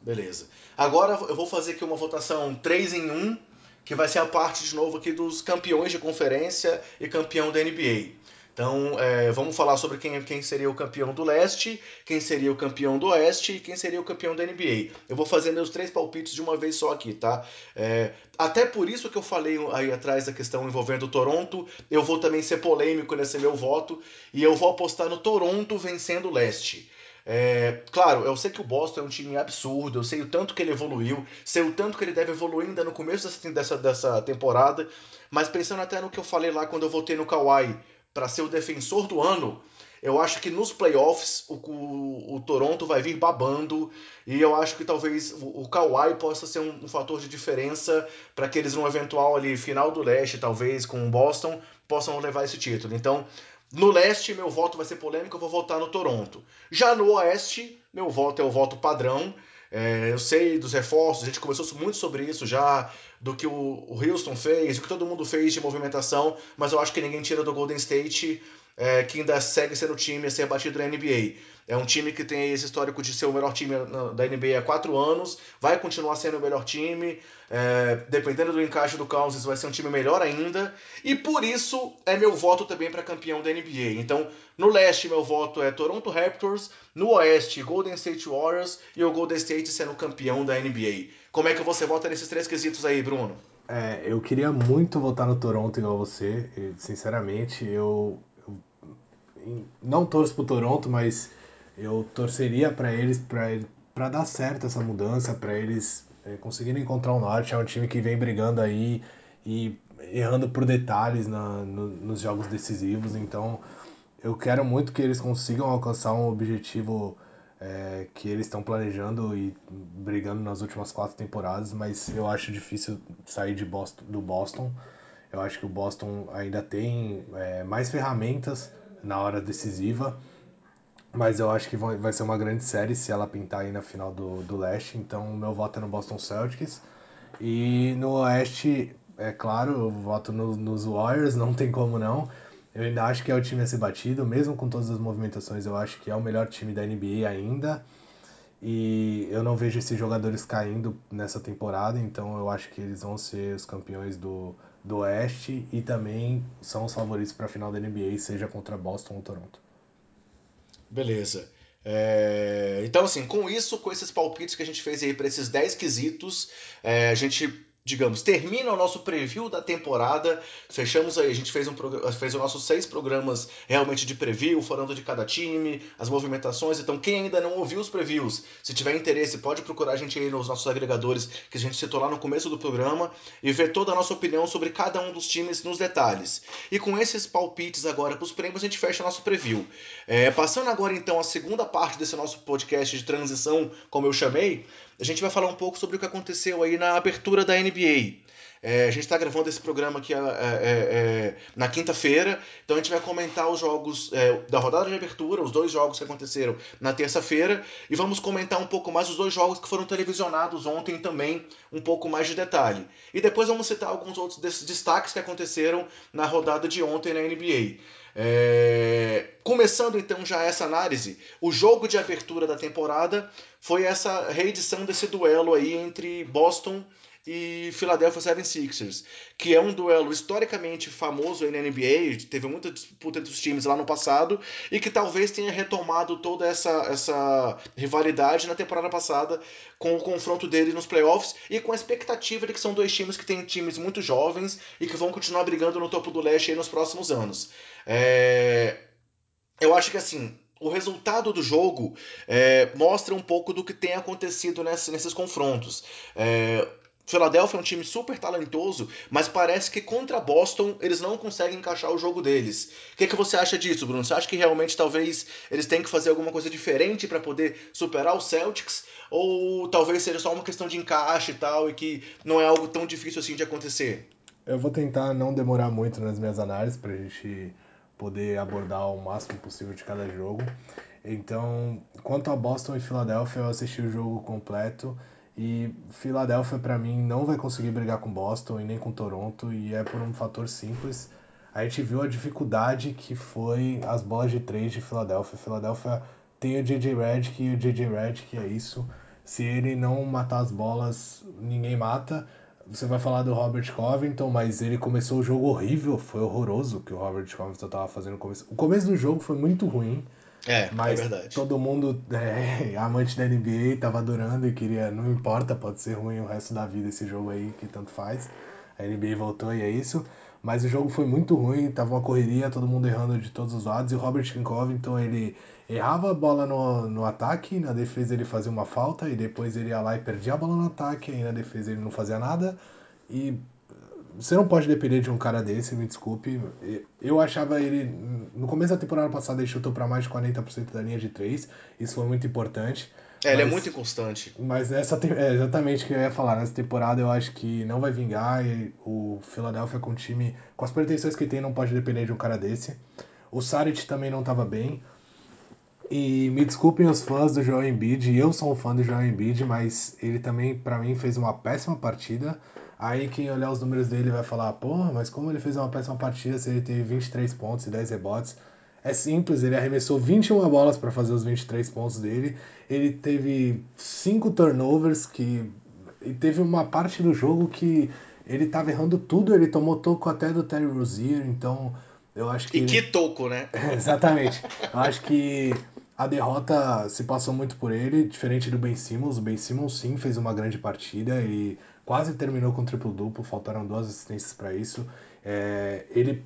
Beleza. Agora eu vou fazer aqui uma votação 3 em 1, que vai ser a parte de novo aqui dos campeões de conferência e campeão da NBA. Então, é, vamos falar sobre quem, quem seria o campeão do leste, quem seria o campeão do oeste e quem seria o campeão da NBA. Eu vou fazer meus três palpites de uma vez só aqui, tá? É, até por isso que eu falei aí atrás da questão envolvendo o Toronto, eu vou também ser polêmico nesse meu voto e eu vou apostar no Toronto vencendo o leste. É, claro, eu sei que o Boston é um time absurdo, eu sei o tanto que ele evoluiu, sei o tanto que ele deve evoluir ainda no começo dessa, dessa, temporada, mas pensando até no que eu falei lá quando eu votei no Kawhi para ser o defensor do ano, eu acho que nos playoffs o, o, o, Toronto vai vir babando e eu acho que talvez o, o Kawhi possa ser um, um fator de diferença para que eles, num eventual ali final do leste, talvez com o Boston, possam levar esse título. Então, no leste, meu voto vai ser polêmico, eu vou votar no Toronto. Já no oeste, meu voto é o voto padrão. É, eu sei dos reforços, a gente conversou muito sobre isso já, do que o, Houston fez, o que todo mundo fez de movimentação, mas eu acho que ninguém tira do Golden State é, que ainda segue sendo o time a ser batido na NBA. É um time que tem esse histórico de ser o melhor time da NBA há quatro anos, vai continuar sendo o melhor time, é, dependendo do encaixe do Kansas, vai ser um time melhor ainda, e por isso é meu voto também para campeão da NBA. Então, no leste, meu voto é Toronto Raptors, no oeste, Golden State Warriors e o Golden State sendo campeão da NBA. Como é que você vota nesses três quesitos aí, Bruno? É, eu queria muito votar no Toronto igual você, sinceramente, eu não torço pro Toronto, mas eu torceria para eles para dar certo essa mudança, para eles é, conseguirem encontrar o norte. É um time que vem brigando aí e errando por detalhes na, no, nos jogos decisivos. Então eu quero muito que eles consigam alcançar um objetivo é, que eles estão planejando e brigando nas últimas quatro temporadas, mas eu acho difícil sair de Boston, do Boston. Eu acho que o Boston ainda tem é, mais ferramentas na hora decisiva. Mas eu acho que vai ser uma grande série se ela pintar aí na final do, do leste. Então, meu voto é no Boston Celtics. E no oeste, é claro, eu voto no, nos Warriors, não tem como não. Eu ainda acho que é o time a ser batido, mesmo com todas as movimentações, eu acho que é o melhor time da NBA ainda. E eu não vejo esses jogadores caindo nessa temporada, então eu acho que eles vão ser os campeões do, do Oeste e também são os favoritos para a final da NBA, seja contra Boston ou Toronto. Beleza. É... Então, assim, com isso, com esses palpites que a gente fez aí para esses 10 quesitos, é, a gente digamos, termina o nosso preview da temporada. Fechamos aí, a gente fez, um, fez os nossos seis programas realmente de preview, falando de cada time, as movimentações. Então, quem ainda não ouviu os previews, se tiver interesse, pode procurar a gente aí nos nossos agregadores que a gente citou lá no começo do programa e ver toda a nossa opinião sobre cada um dos times nos detalhes. E com esses palpites agora para os prêmios, a gente fecha nosso preview. É, passando agora então a segunda parte desse nosso podcast de transição, como eu chamei, a gente vai falar um pouco sobre o que aconteceu aí na abertura da NBA. É, a gente está gravando esse programa aqui é, é, é, na quinta-feira, então a gente vai comentar os jogos é, da rodada de abertura, os dois jogos que aconteceram na terça-feira, e vamos comentar um pouco mais os dois jogos que foram televisionados ontem também, um pouco mais de detalhe. E depois vamos citar alguns outros destaques que aconteceram na rodada de ontem na NBA. É... Começando então já essa análise, o jogo de abertura da temporada foi essa reedição desse duelo aí entre Boston e Philadelphia 76ers, que é um duelo historicamente famoso aí na NBA, teve muita disputa entre os times lá no passado e que talvez tenha retomado toda essa, essa rivalidade na temporada passada com o confronto dele nos playoffs e com a expectativa de que são dois times que têm times muito jovens e que vão continuar brigando no topo do leste nos próximos anos. É... Eu acho que assim, o resultado do jogo é, mostra um pouco do que tem acontecido nesse, nesses confrontos. É, Philadelphia é um time super talentoso, mas parece que contra Boston eles não conseguem encaixar o jogo deles. O que, que você acha disso, Bruno? Você acha que realmente talvez eles tenham que fazer alguma coisa diferente para poder superar os Celtics? Ou talvez seja só uma questão de encaixe e tal, e que não é algo tão difícil assim de acontecer? Eu vou tentar não demorar muito nas minhas análises para a gente poder abordar o máximo possível de cada jogo. Então, quanto a Boston e Philadelphia, eu assisti o jogo completo e Philadelphia, para mim, não vai conseguir brigar com Boston e nem com Toronto, e é por um fator simples. A gente viu a dificuldade que foi as bolas de três de Philadelphia. Philadelphia tem o JJ Redick e o JJ Redick é isso. Se ele não matar as bolas, ninguém mata. você vai falar do Robert Covington, mas ele começou o jogo horrível, foi horroroso o que o Robert Covington tava fazendo no começo. O começo do jogo foi muito ruim. É, mas é verdade. todo mundo, é, amante da NBA, tava adorando e queria, não importa, pode ser ruim o resto da vida esse jogo aí, que tanto faz. A NBA voltou e é isso. Mas o jogo foi muito ruim, tava uma correria, todo mundo errando de todos os lados. E o Robert Covington, ele errava a bola no, no ataque, na defesa ele fazia uma falta, e depois ele ia lá e perdia a bola no ataque, e na defesa ele não fazia nada. E você não pode depender de um cara desse, me desculpe. Eu achava ele. No começo da temporada passada, ele chutou para mais de 40% da linha de 3. Isso foi muito importante. É, mas, ele é muito inconstante. Mas nessa é exatamente o que eu ia falar. Nessa temporada eu acho que não vai vingar. O Philadelphia com o time, com as pretensões que tem, não pode depender de um cara desse. O Saric também não estava bem. E me desculpem os fãs do Joel Embiid, eu sou um fã do Joel Embiid, mas ele também, para mim, fez uma péssima partida. Aí quem olhar os números dele vai falar, pô, mas como ele fez uma péssima partida se ele teve 23 pontos e 10 rebotes? É simples, ele arremessou 21 bolas para fazer os 23 pontos dele. Ele teve 5 turnovers que e teve uma parte do jogo que ele estava errando tudo, ele tomou toco até do Terry Rozier, então eu acho que E ele... que toco, né? Exatamente. Eu acho que a derrota se passou muito por ele, diferente do Ben Simmons. O Ben Simmons sim fez uma grande partida e quase terminou com triplo duplo, faltaram duas assistências para isso. É, ele,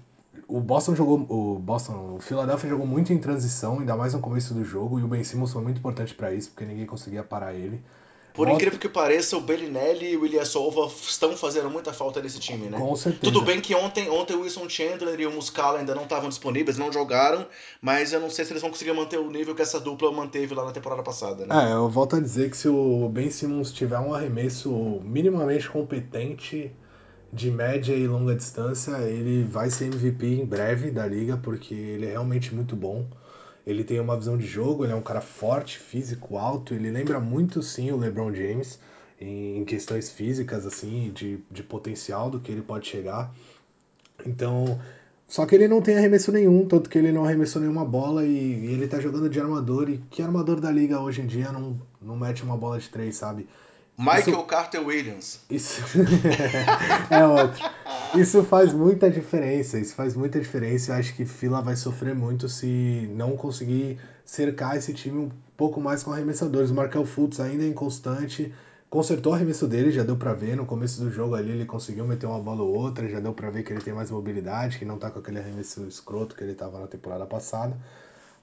o Boston jogou, o Boston, o Philadelphia jogou muito em transição, ainda mais no começo do jogo, e o Ben Simmons foi muito importante para isso, porque ninguém conseguia parar ele. Por Volta... incrível que pareça, o Bellinelli e o Ilyasova estão fazendo muita falta nesse time, né? Com certeza. Tudo bem que ontem, ontem o Wilson Chandler e o Muscala ainda não estavam disponíveis, não jogaram, mas eu não sei se eles vão conseguir manter o nível que essa dupla manteve lá na temporada passada, né? É, eu volto a dizer que se o Ben Simmons tiver um arremesso minimamente competente de média e longa distância, ele vai ser MVP em breve da liga, porque ele é realmente muito bom. Ele tem uma visão de jogo, ele é um cara forte, físico, alto, ele lembra muito sim o LeBron James em questões físicas, assim, de, de potencial do que ele pode chegar. Então, só que ele não tem arremesso nenhum, tanto que ele não arremessou nenhuma bola e, e, ele tá jogando de armador. E que armador da liga hoje em dia não, não mete uma bola de três, sabe? Michael isso, Carter Williams. Isso é outro. Isso faz muita diferença. Isso faz muita diferença. Eu acho que Fila vai sofrer muito se não conseguir cercar esse time um pouco mais com arremessadores. O Markel Fultz ainda é inconstante. Consertou o arremesso dele, já deu para ver no começo do jogo ali, ele conseguiu meter uma bola ou outra, já deu para ver que ele tem mais mobilidade, que não tá com aquele arremesso escroto que ele tava na temporada passada.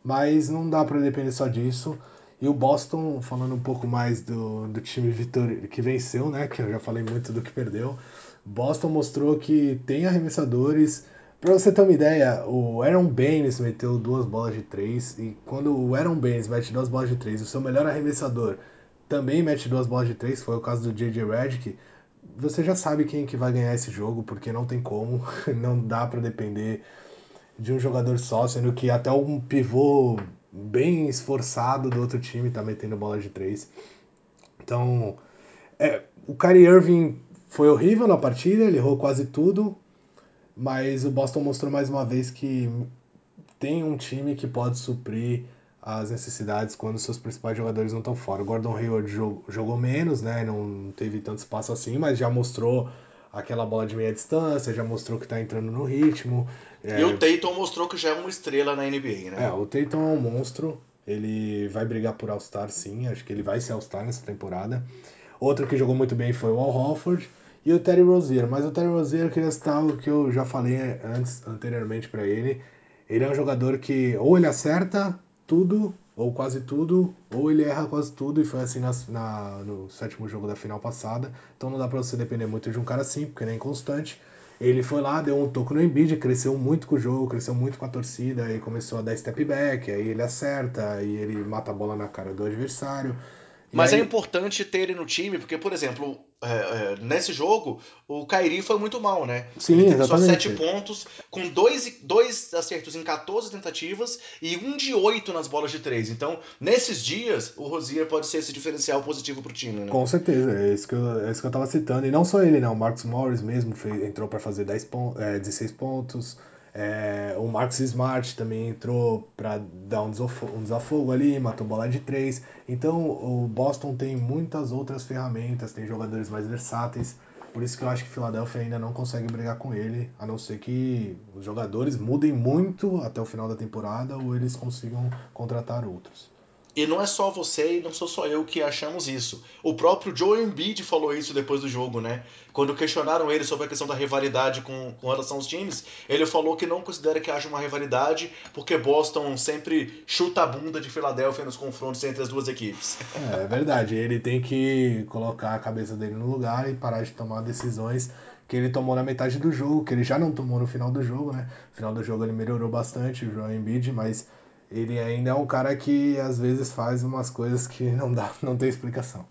Mas não dá para depender só disso. E o Boston, falando um pouco mais do, do time vitor... que venceu, né? Que eu já falei muito do que perdeu. Boston mostrou que tem arremessadores. Pra você ter uma ideia, o Aaron Baines meteu duas bolas de três. E quando o Aaron Baines mete duas bolas de três, o seu melhor arremessador também mete duas bolas de três, foi o caso do J.J. Redick. Você já sabe quem que vai ganhar esse jogo, porque não tem como, não dá para depender de um jogador só, sendo que até um pivô bem esforçado do outro time tá metendo bola de três. Então, é, o Kyrie Irving foi horrível na partida, ele errou quase tudo, mas o Boston mostrou mais uma vez que tem um time que pode suprir as necessidades quando seus principais jogadores não estão fora. O Gordon Hayward jogou, jogou menos, né? Não teve tanto espaço assim, mas já mostrou aquela bola de meia distância, já mostrou que está entrando no ritmo. É... E o Tatum mostrou que já é uma estrela na NBA, né? É, o Tatum é um monstro. Ele vai brigar por All-Star, sim. Acho que ele vai ser All-Star nessa temporada. Outro que jogou muito bem foi o Al Hofford e o Terry Rozier. Mas o Terry Rozier, eu queria citar o que eu já falei antes, anteriormente para ele. Ele é um jogador que ou ele acerta tudo, ou quase tudo, ou ele erra quase tudo, e foi assim na, na, no sétimo jogo da final passada. Então não dá pra você depender muito de um cara assim, porque ele é inconstante. Ele foi lá, deu um toco no Embiid, cresceu muito com o jogo, cresceu muito com a torcida, aí começou a dar step back, aí ele acerta, aí ele mata a bola na cara do adversário. Mas aí... é importante ter ele no time, porque, por exemplo, é, é, nesse jogo, o Kairi foi muito mal, né? Sim, ele teve exatamente. só 7 pontos, com dois, dois acertos em 14 tentativas e um de 8 nas bolas de 3. Então, nesses dias, o Rosier pode ser esse diferencial positivo pro time, né? Com certeza, é isso que eu, é isso que eu tava citando. E não só ele, né? O Marcos Morris mesmo fez, entrou para fazer 10 pon é, 16 pontos. É, o Marcus Smart também entrou para dar um desafogo, um desafogo, ali, matou bola de três. Então o Boston tem muitas outras ferramentas, tem jogadores mais versáteis. Por isso que eu acho que Philadelphia ainda não consegue brigar com ele, a não ser que os jogadores mudem muito até o final da temporada ou eles consigam contratar outros. E não é só você e não sou só eu que achamos isso. O próprio Joe Embiid falou isso depois do jogo, né? Quando questionaram ele sobre a questão da rivalidade com, com relação aos times, ele falou que não considera que haja uma rivalidade porque Boston sempre chuta a bunda de Filadélfia nos confrontos entre as duas equipes. É, é verdade, ele tem que colocar a cabeça dele no lugar e parar de tomar decisões que ele tomou na metade do jogo, que ele já não tomou no final do jogo, né? No final do jogo ele melhorou bastante, o Joe Embiid, mas ele ainda é um cara que às vezes faz umas coisas que não dá, não tem explicação.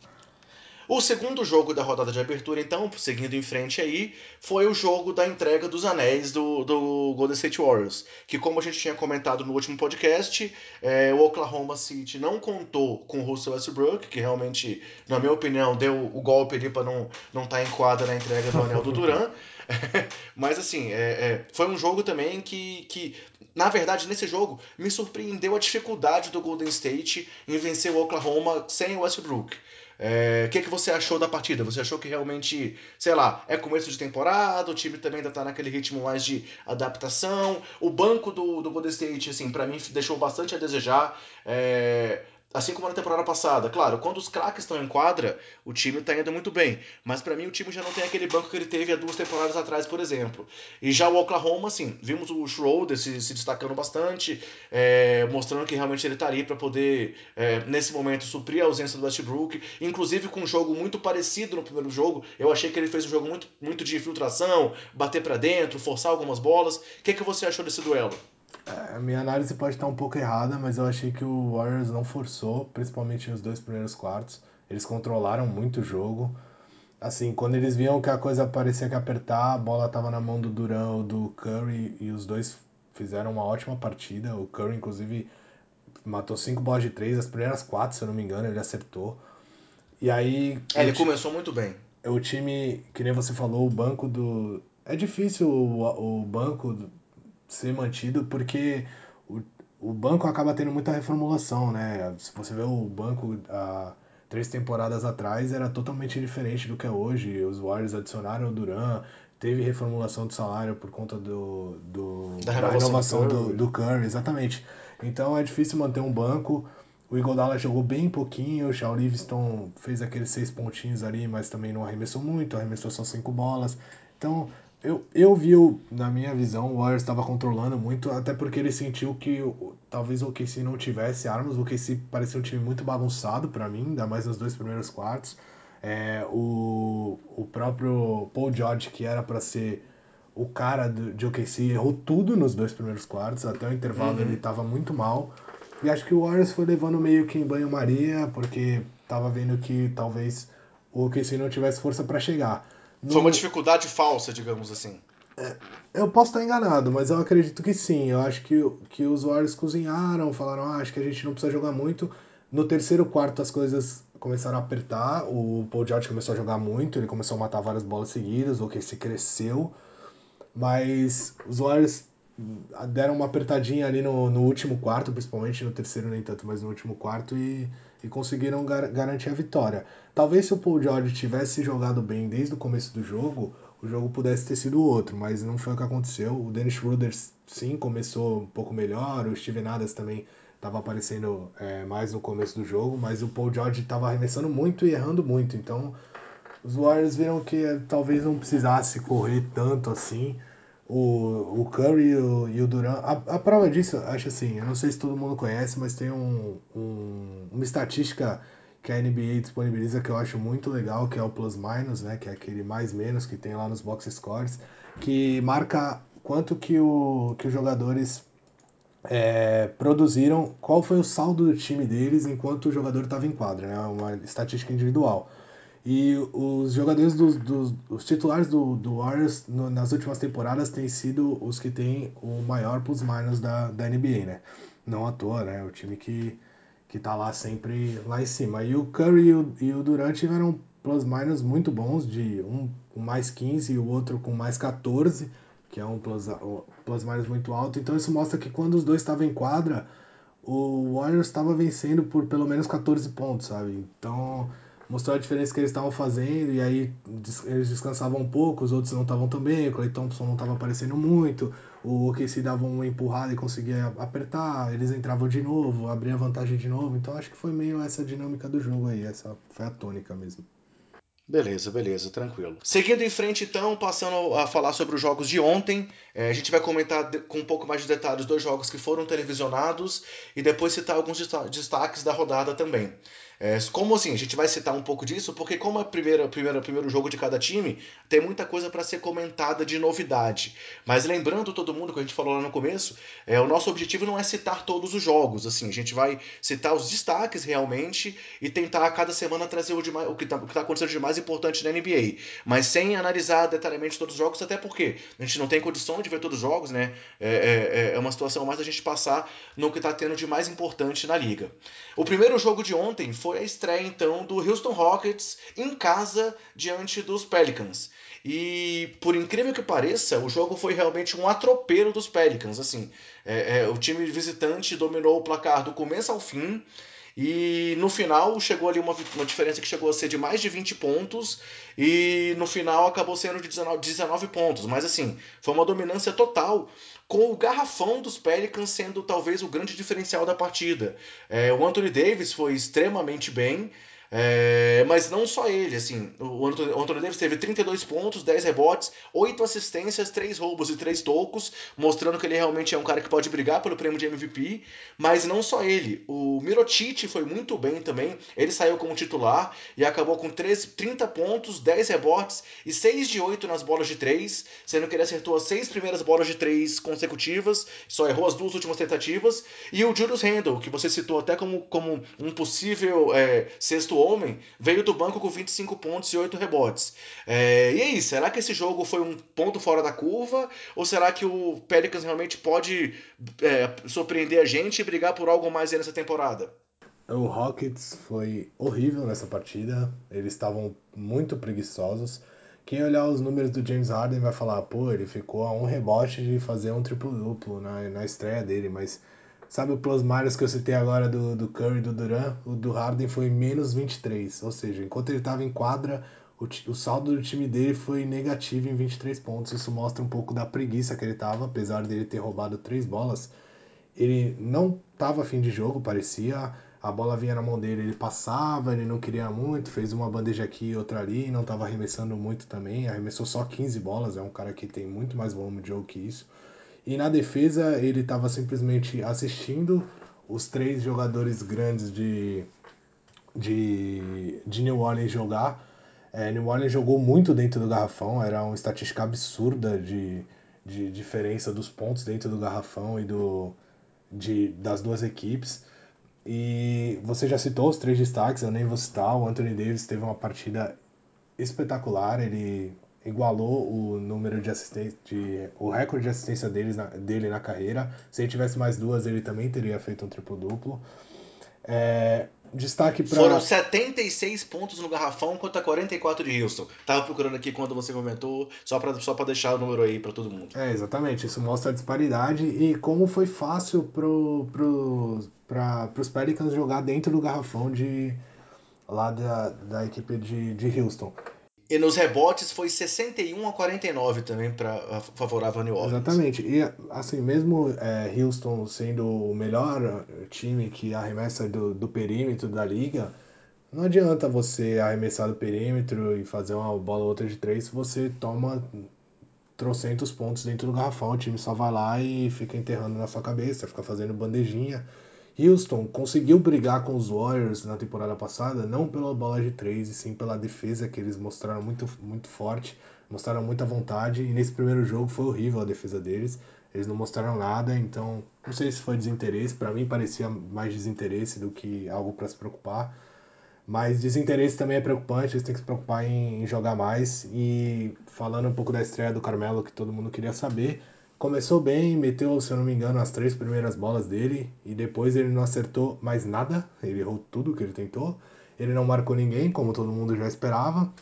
O segundo jogo da rodada de abertura, então, seguindo em frente aí, foi o jogo da entrega dos anéis do, do Golden State Warriors. Que, como a gente tinha comentado no último podcast, é, o Oklahoma City não contou com o Russell Westbrook, que realmente, na minha opinião, deu o golpe ali para não estar não tá em quadra na entrega do anel do Duran. Mas, assim, é, é, foi um jogo também que, que na verdade, nesse jogo, me surpreendeu a dificuldade do Golden State em vencer o Oklahoma sem o Westbrook. É, o que, que você achou da partida? Você achou que realmente, sei lá, é começo de temporada, o time também ainda tá naquele ritmo mais de adaptação. O banco do, do Golden State, assim, para mim deixou bastante a desejar. É, Assim como na temporada passada. Claro, quando os craques estão em quadra, o time está indo muito bem. Mas para mim o time já não tem aquele banco que ele teve há duas temporadas atrás, por exemplo. E já o Oklahoma, assim, vimos o Schroeder se, se destacando bastante, é, mostrando que realmente ele está ali para poder, é, nesse momento, suprir a ausência do Westbrook. Inclusive com um jogo muito parecido no primeiro jogo. Eu achei que ele fez um jogo muito, muito de infiltração, bater para dentro, forçar algumas bolas. O que, que você achou desse duelo? É, a minha análise pode estar um pouco errada, mas eu achei que o Warriors não forçou, principalmente nos dois primeiros quartos. Eles controlaram muito o jogo. Assim, quando eles viam que a coisa parecia que apertar, a bola estava na mão do Duran ou do Curry e os dois fizeram uma ótima partida. O Curry, inclusive, matou cinco bolas de três, as primeiras quatro, se eu não me engano, ele acertou. E aí. É, ele começou muito bem. O time, que nem você falou, o banco do. É difícil o, o banco ser mantido porque o, o banco acaba tendo muita reformulação, né? Se você vê o banco há três temporadas atrás era totalmente diferente do que é hoje. Os Warriors adicionaram o Duran, teve reformulação de salário por conta do, do da renovação, da renovação do, do, Curry, exatamente. Então é difícil manter um banco. O Igodala jogou bem pouquinho, o Shaw Livingston fez aqueles seis pontinhos ali, mas também não arremessou muito, arremessou só cinco bolas. Então eu, eu vi, na minha visão, o Warriors estava controlando muito, até porque ele sentiu que talvez o KC não tivesse armas. O KC parecia um time muito bagunçado para mim, ainda mais nos dois primeiros quartos. É, o, o próprio Paul George, que era para ser o cara do, de OKC, errou tudo nos dois primeiros quartos. Até o intervalo uhum. ele estava muito mal. E acho que o Warriors foi levando meio que em banho-maria, porque estava vendo que talvez o OKC não tivesse força para chegar. No... Foi uma dificuldade falsa, digamos assim. É, eu posso estar enganado, mas eu acredito que sim. Eu acho que, que os Warriors cozinharam, falaram, ah, acho que a gente não precisa jogar muito. No terceiro quarto as coisas começaram a apertar, o Paul George começou a jogar muito, ele começou a matar várias bolas seguidas, o que se cresceu, mas os Warriors deram uma apertadinha ali no, no último quarto, principalmente no terceiro nem tanto, mas no último quarto e, e conseguiram gar garantir a vitória. Talvez se o Paul George tivesse jogado bem desde o começo do jogo, o jogo pudesse ter sido outro, mas não foi o que aconteceu. O Dennis Schroeder sim começou um pouco melhor, o Steven Adams também estava aparecendo é, mais no começo do jogo, mas o Paul George estava arremessando muito e errando muito, então os Warriors viram que é, talvez não precisasse correr tanto assim. O, o Curry e o, e o Durant. A, a prova disso, acho assim, eu não sei se todo mundo conhece, mas tem um, um, uma estatística que a NBA disponibiliza que eu acho muito legal, que é o plus minus, né, que é aquele mais menos que tem lá nos box scores, que marca quanto que, o, que os jogadores é, produziram, qual foi o saldo do time deles enquanto o jogador estava em quadra, né, uma estatística individual. E os jogadores dos, dos os titulares do, do Warriors no, nas últimas temporadas têm sido os que têm o maior plus minus da, da NBA, né? Não à toa, né? O time que que tá lá sempre lá em cima. E o Curry e o, e o Durant tiveram plus minus muito bons, de um com mais 15 e o outro com mais 14, que é um plus, plus minus muito alto. Então isso mostra que quando os dois estavam em quadra, o Warriors estava vencendo por pelo menos 14 pontos, sabe? Então mostrou a diferença que eles estavam fazendo, e aí eles descansavam um pouco, os outros não estavam tão bem, o Clay Thompson não estava aparecendo muito, o OKC dava uma empurrada e conseguia apertar, eles entravam de novo, abria vantagem de novo, então acho que foi meio essa dinâmica do jogo aí, essa foi a tônica mesmo. Beleza, beleza, tranquilo. Seguindo em frente, então, passando a falar sobre os jogos de ontem, é, a gente vai comentar com um pouco mais de detalhes dois jogos que foram televisionados e depois citar alguns destaques da rodada também. É, como assim? A gente vai citar um pouco disso, porque como é o primeiro, primeiro, primeiro jogo de cada time, tem muita coisa para ser comentada de novidade. Mas lembrando todo mundo que a gente falou lá no começo, é, o nosso objetivo não é citar todos os jogos, assim, a gente vai citar os destaques realmente e tentar a cada semana trazer o, o que está tá acontecendo de mais importante na NBA. Mas sem analisar detalhadamente todos os jogos, até porque a gente não tem condição de ver todos os jogos, né? É, é, é uma situação mais a gente passar no que está tendo de mais importante na liga. O primeiro jogo de ontem foi foi a estreia então do Houston Rockets em casa diante dos Pelicans. E por incrível que pareça, o jogo foi realmente um atropelo dos Pelicans. Assim, é, é, o time visitante dominou o placar do começo ao fim. E no final chegou ali uma, uma diferença que chegou a ser de mais de 20 pontos. E no final acabou sendo de 19, 19 pontos. Mas assim, foi uma dominância total com o garrafão dos Pelicans sendo talvez o grande diferencial da partida. É, o Anthony Davis foi extremamente bem. É, mas não só ele, assim, o Anthony, Davis teve 32 pontos, 10 rebotes, 8 assistências, 3 roubos e 3 tocos, mostrando que ele realmente é um cara que pode brigar pelo prêmio de MVP, mas não só ele, o Mirotic foi muito bem também, ele saiu como titular e acabou com 13, 30 pontos, 10 rebotes e 6 de 8 nas bolas de 3, sendo que ele acertou as 6 primeiras bolas de 3 consecutivas, só errou as duas últimas tentativas, e o Julius Randle, que você citou até como, como um possível é, sexto homem, veio do banco com 25 pontos e 8 rebotes. É, e aí, será que esse jogo foi um ponto fora da curva? Ou será que o Pelicans realmente pode é, surpreender a gente e brigar por algo mais aí nessa temporada? O Rockets foi horrível nessa partida. Eles estavam muito preguiçosos. Quem olhar os números do James Harden vai falar, pô, ele ficou a um rebote de fazer um triplo-duplo na, na estreia dele, mas Sabe o plus minus que eu citei agora do, do Curry e do Duran? O do Harden foi menos 23. Ou seja, enquanto ele estava em quadra, o, o, saldo do time dele foi negativo em 23 pontos. Isso mostra um pouco da preguiça que ele estava, apesar dele ter roubado três bolas. Ele não estava afim de jogo, parecia. A bola vinha na mão dele, ele passava, ele não queria muito, fez uma bandeja aqui e outra ali, não estava arremessando muito também. Arremessou só 15 bolas, é um cara que tem muito mais volume de jogo que isso. E na defesa ele estava simplesmente assistindo os três jogadores grandes de, de, de New Orleans jogar. É, New Orleans jogou muito dentro do garrafão, era uma estatística absurda de, de diferença dos pontos dentro do garrafão e do, de, das duas equipes. E você já citou os três destaques, eu nem vou citar. O Anthony Davis teve uma partida espetacular, ele igualou o número de assistência, de, o recorde de assistência deles na, dele na carreira. Se ele tivesse mais duas, ele também teria feito um triplo-duplo. É, destaque para. Foram 76 pontos no garrafão contra 44 de Houston. Tava procurando aqui quando você comentou, só para só deixar o número aí para todo mundo. É, exatamente. Isso mostra a disparidade e como foi fácil pro, pro, para os Pelicans jogar dentro do garrafão de lá da, da equipe de, de Houston. E nos rebotes foi 61 a 49 também para favorável a New Orleans. Exatamente. E assim, mesmo é, Houston sendo o melhor time que arremessa do, do perímetro da liga, não adianta você arremessar do perímetro e fazer uma bola ou outra de três se você toma trocentos pontos dentro do garrafão. O time só vai lá e fica enterrando na sua cabeça, fica fazendo bandejinha. Houston conseguiu brigar com os Warriors na temporada passada, não pela bola de três, e sim pela defesa que eles mostraram muito, muito forte, mostraram muita vontade, e nesse primeiro jogo foi horrível a defesa deles. Eles não mostraram nada, então não sei se foi desinteresse, para mim parecia mais desinteresse do que algo para se preocupar. Mas desinteresse também é preocupante, eles têm que se preocupar em jogar mais. E falando um pouco da estreia do Carmelo, que todo mundo queria saber, Começou bem, meteu, se eu não me engano, as três primeiras bolas dele e depois ele não acertou mais nada. Ele errou tudo que ele tentou. Ele não marcou ninguém, como todo mundo já esperava.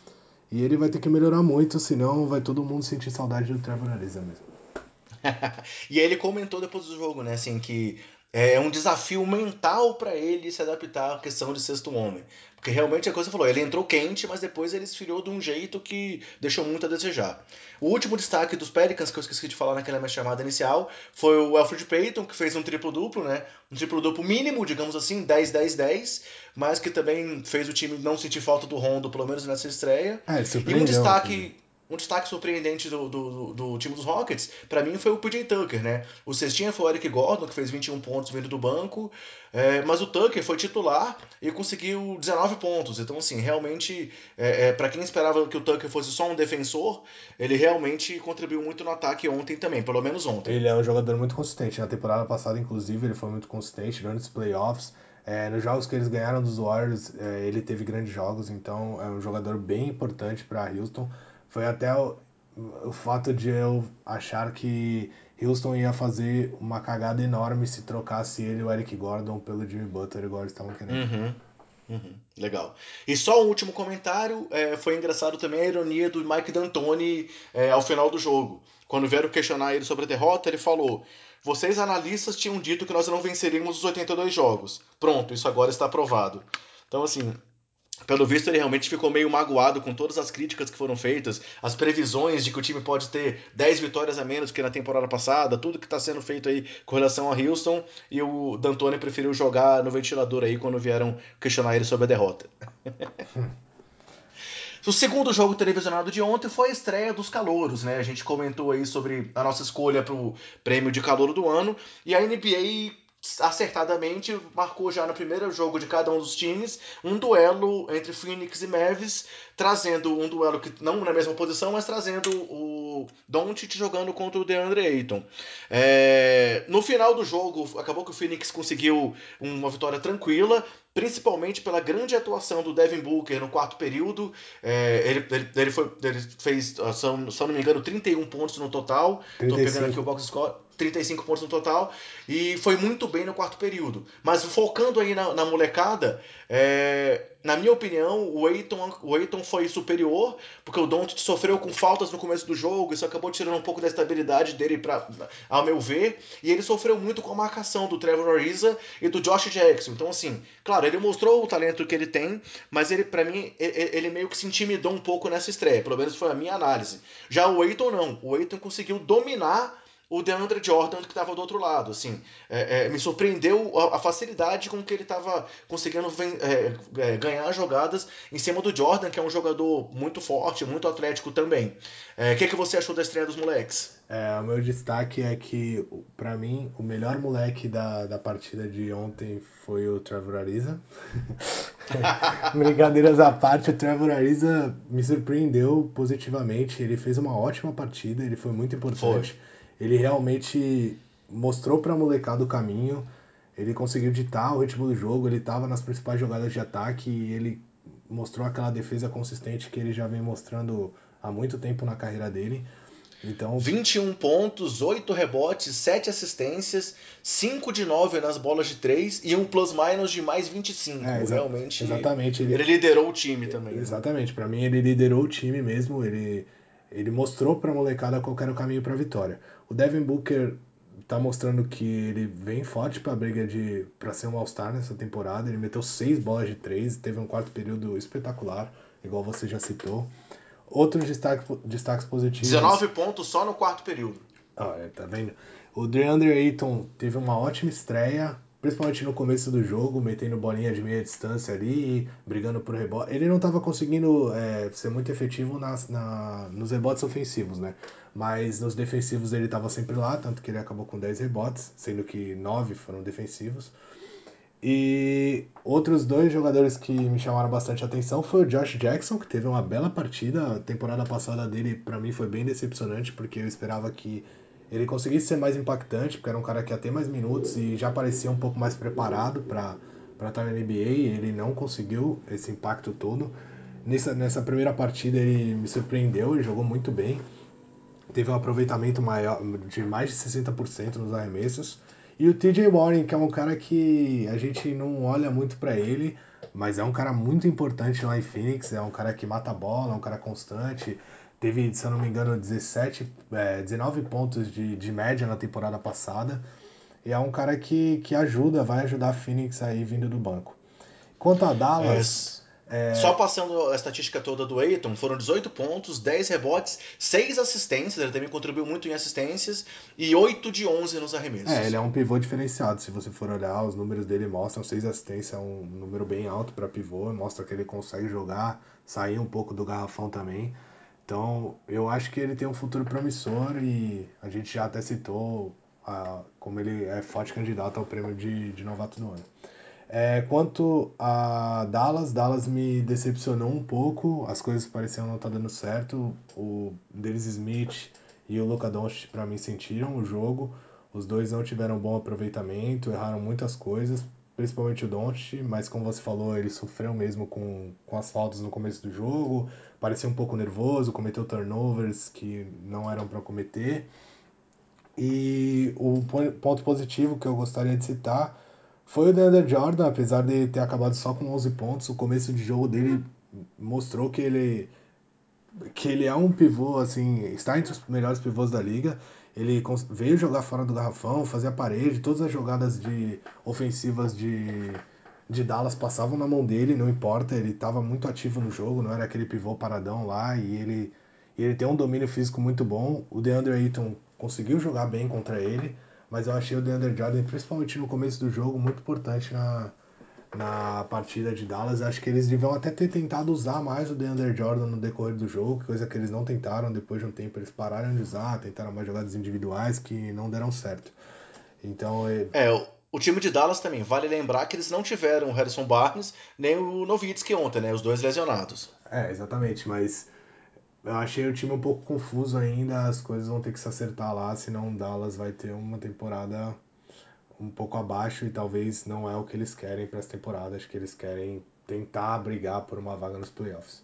E ele vai ter que melhorar muito, senão vai todo mundo sentir saudade do Trevor Ariza mesmo. e ele comentou depois do jogo, né, assim, que é um desafio mental para ele se adaptar à questão de sexto homem. Porque realmente a coisa falou, ele entrou quente, mas depois ele esfriou de um jeito que deixou muito a desejar. O último destaque dos Pelicans, que eu esqueci de falar naquela minha chamada inicial, foi o Alfred Payton, que fez um triplo-duplo, né? Um triplo-duplo mínimo, digamos assim, 10-10-10, mas que também fez o time não sentir falta do Rondo, pelo menos nessa estreia. É, e um destaque um destaque surpreendente do, do, do time dos Rockets, para mim, foi o PJ Tucker, né? O cestinha foi o Eric Gordon, que fez 21 pontos vindo do banco, é, mas o Tucker foi titular e conseguiu 19 pontos. Então, assim, realmente, é, é, para quem esperava que o Tucker fosse só um defensor, ele realmente contribuiu muito no ataque ontem também, pelo menos ontem. Ele é um jogador muito consistente. Na temporada passada, inclusive, ele foi muito consistente durante os playoffs. É, nos jogos que eles ganharam dos Warriors, é, ele teve grandes jogos, então é um jogador bem importante para Houston. Foi até o, o fato de eu achar que Houston ia fazer uma cagada enorme se trocasse ele o Eric Gordon pelo Jimmy Butler, igual eles estavam querendo. Uhum. Uhum, legal. E só um último comentário, é, foi engraçado também a ironia do Mike D'Antoni é, ao final do jogo. Quando vieram questionar ele sobre a derrota, ele falou: Vocês analistas tinham dito que nós não venceríamos os 82 jogos. Pronto, isso agora está provado. Então, assim, pelo visto, ele realmente ficou meio magoado com todas as críticas que foram feitas, as previsões de que o time pode ter 10 vitórias a menos que na temporada passada, tudo que está sendo feito aí com relação a Houston, e o D'Antoni preferiu jogar no ventilador aí quando vieram questionar ele sobre a derrota. O segundo jogo televisionado de ontem foi a estreia dos calouros, né? A gente comentou aí sobre a nossa escolha para o prêmio de calor do ano e a NBA acertadamente marcou já no primeiro jogo de cada um dos times um duelo entre Phoenix e Mavis, trazendo um duelo que não na mesma posição, mas trazendo o Doncic jogando contra o DeAndre Ayton. É, no final do jogo, acabou que o Phoenix conseguiu uma vitória tranquila, principalmente pela grande atuação do Devin Booker no quarto período. É, ele, ele, ele, foi, ele fez, se eu não me engano, 31 pontos no total. Estou pegando aqui o box score. 35 pontos no total e foi muito bem no quarto período. Mas focando aí na, na molecada, é, na minha opinião, o Eiton, o Eiton foi superior, porque o Doncic sofreu com faltas no começo do jogo, isso acabou tirando um pouco da estabilidade dele, pra, ao meu ver, e ele sofreu muito com a marcação do Trevor Ariza e do Josh Jackson. Então, assim, claro, ele mostrou o talento que ele tem, mas ele, para mim, ele meio que se intimidou um pouco nessa estreia, pelo menos foi a minha análise. Já o Eiton não, o Eiton conseguiu dominar o DeAndre Jordan que estava do outro lado. Assim, é, é, me surpreendeu a, a, facilidade com que ele estava conseguindo é, é, ganhar jogadas em cima do Jordan, que é um jogador muito forte, muito atlético também. É, o que, que você achou da estreia dos moleques? É, o meu destaque é que, para mim, o melhor moleque da, da partida de ontem foi o Trevor Ariza. Brincadeiras à parte, o Trevor Ariza me surpreendeu positivamente. Ele fez uma ótima partida, ele foi muito importante. Foi ele realmente mostrou para a molecada o caminho, ele conseguiu ditar o ritmo do jogo, ele estava nas principais jogadas de ataque e ele mostrou aquela defesa consistente que ele já vem mostrando há muito tempo na carreira dele. Então, 21 pontos, 8 rebotes, 7 assistências, 5 de 9 nas bolas de 3 e um plus-minus de mais 25. É, exa Realmente. Exatamente. Ele, ele liderou o time também. Né? Exatamente. Para mim, ele liderou o time mesmo. Ele, ele mostrou para a molecada qual era o caminho para a vitória. O Devin Booker tá mostrando que ele vem forte para a briga de para ser um All-Star nessa temporada. Ele meteu seis bolas de três, teve um quarto período espetacular, igual você já citou. Outros destaques, destaques positivos. 19 pontos só no quarto período. Ah, é, tá vendo? O DeAndre Ayton teve uma ótima estreia, principalmente no começo do jogo, metendo bolinha de meia distância ali, brigando por rebote. Ele não estava conseguindo é, ser muito efetivo nas, na, nos rebotes ofensivos, né? Mas nos defensivos ele estava sempre lá, tanto que ele acabou com 10 rebotes, sendo que 9 foram defensivos. E outros dois jogadores que me chamaram bastante atenção foi o Josh Jackson, que teve uma bela partida. A temporada passada dele, para mim, foi bem decepcionante, porque eu esperava que ele conseguisse ser mais impactante, porque era um cara que ia ter mais minutos e já parecia um pouco mais preparado para estar na NBA. Ele não conseguiu esse impacto todo. Nessa, nessa primeira partida ele me surpreendeu, ele jogou muito bem. Teve um aproveitamento maior de mais de 60% nos arremessos. E o TJ Warren, que é um cara que a gente não olha muito para ele, mas é um cara muito importante lá em Phoenix, é um cara que mata a bola, é um cara constante, Teve, se eu não me engano, 17, é, 19 pontos de, de média na temporada passada. E é um cara que, que ajuda, vai ajudar a Phoenix aí vindo do banco. Quanto a Dallas. É, Só passando a estatística toda do Aiton, foram 18 pontos, 10 rebotes, 6 assistências, ele também contribuiu muito em assistências, e 8 de 11 nos arremessos. É, ele é um pivô diferenciado, se você for olhar, os números dele mostram 6 assistências, é um número bem alto para pivô, mostra que ele consegue jogar, sair um pouco do garrafão também. Então, eu acho que ele tem um futuro promissor e a gente já até citou a, como ele é forte candidato ao prêmio de, de novato do ano. É, quanto a Dallas, Dallas me decepcionou um pouco, as coisas pareciam não estar tá dando certo. O Dennis Smith e o Luka Doncic para mim sentiram o jogo. Os dois não tiveram bom aproveitamento, erraram muitas coisas, principalmente o Doncic, mas como você falou, ele sofreu mesmo com, com as faltas no começo do jogo, parecia um pouco nervoso, cometeu turnovers que não eram para cometer. E o ponto positivo que eu gostaria de citar foi o DeAndre Jordan, apesar de ter acabado só com 11 pontos, o começo de jogo dele mostrou que ele que ele é um pivô assim, está entre os melhores pivôs da liga. Ele veio jogar fora do garrafão, fazia parede, todas as jogadas de ofensivas de de Dallas passavam na mão dele, não importa, ele estava muito ativo no jogo, não era aquele pivô paradão lá e ele ele tem um domínio físico muito bom. O DeAndre Ayton conseguiu jogar bem contra ele, mas eu achei o DeAndre Jordan, principalmente no começo do jogo, muito importante na, na partida de Dallas. Acho que eles deviam até ter tentado usar mais o DeAndre Jordan no decorrer do jogo, coisa que eles não tentaram. Depois de um tempo eles pararam de usar, tentaram mais jogadas individuais que não deram certo. Então. É, o time de Dallas também, vale lembrar que eles não tiveram o Harrison Barnes nem o Novitsky ontem, né? Os dois lesionados. É, exatamente, mas eu achei o time um pouco confuso ainda, as coisas vão ter que se acertar lá, senão Dallas vai ter uma temporada um pouco abaixo e talvez não é o que eles querem para essa temporada. Acho que eles querem tentar brigar por uma vaga nos playoffs.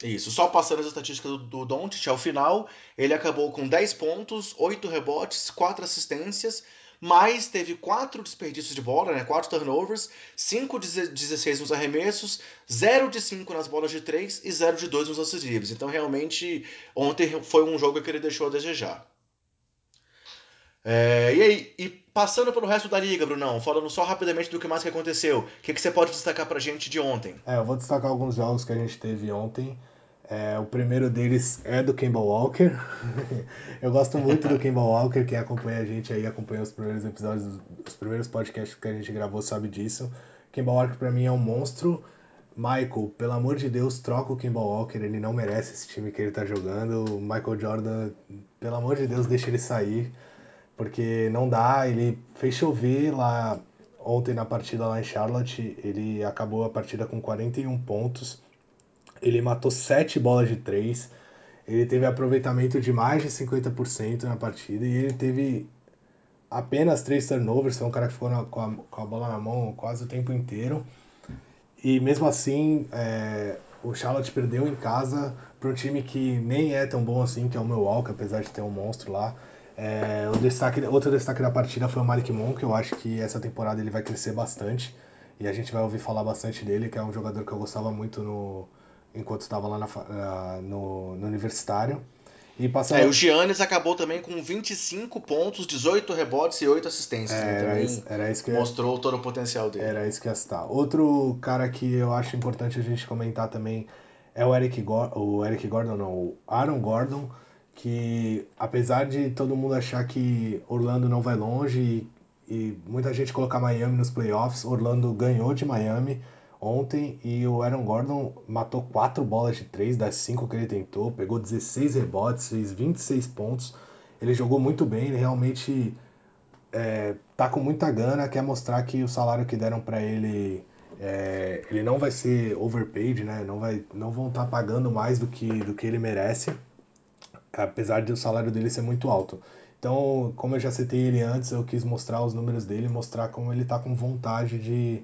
Isso, só passando as estatísticas do, do Doncic ao final, ele acabou com 10 pontos, 8 rebotes, 4 assistências, mas teve quatro desperdícios de bola, né? Quatro turnovers, 5 de 16 nos arremessos, 0 de 5 nas bolas de 3 e 0 de 2 nos lances livres. Então, realmente, ontem foi um jogo que ele deixou a desejar. É, e aí, e passando pelo resto da liga, Brunão, falando só rapidamente do que mais que aconteceu, o que, que você pode destacar pra gente de ontem? É, eu vou destacar alguns jogos que a gente teve ontem. É, o primeiro deles é do Campbell Walker. eu gosto muito do Campbell Walker. Quem acompanha a gente aí, acompanha os primeiros episódios, os primeiros podcasts que a gente gravou, sabe disso. Campbell Walker pra mim é um monstro. Michael, pelo amor de Deus, troca o Campbell Walker. Ele não merece esse time que ele tá jogando. O Michael Jordan, pelo amor de Deus, deixa ele sair. Porque não dá. Ele fez chover lá ontem na partida lá em Charlotte. Ele acabou a partida com 41 pontos ele matou 7 bolas de 3. Ele teve aproveitamento de mais de 50% na partida e ele teve apenas 3 turnovers. Foi um cara que ficou na, com, a, com, a, bola na mão quase o tempo inteiro. E mesmo assim, é, o Charlotte perdeu em casa para um time que nem é tão bom assim, que é o Milwaukee, apesar de ter um monstro lá. É, o destaque, outro destaque da partida foi o Malik Monk, eu acho que essa temporada ele vai crescer bastante. E a gente vai ouvir falar bastante dele, que é um jogador que eu gostava muito no, enquanto estava lá na, uh, no, no, universitário. E passando... É, o Giannis acabou também com 25 pontos, 18 rebotes e 8 assistências. É, né? era, isso, era isso que mostrou ia... todo o potencial dele. Era isso que ia citar. Outro cara que eu acho importante a gente comentar também é o Eric, Go o Eric Gordon, não, o Aaron Gordon, que apesar de todo mundo achar que Orlando não vai longe e, e muita gente colocar Miami nos playoffs, Orlando ganhou de Miami ontem e o Aaron Gordon matou 4 bolas de 3 das 5 que ele tentou, pegou 16 rebotes, fez 26 pontos. Ele jogou muito bem, ele realmente é, tá com muita gana, quer mostrar que o salário que deram para ele é, ele não vai ser overpaid, né? Não, vai, não vão estar tá pagando mais do que, do que ele merece, apesar de o salário dele ser muito alto. Então, como eu já citei ele antes, eu quis mostrar os números dele, mostrar como ele tá com vontade de,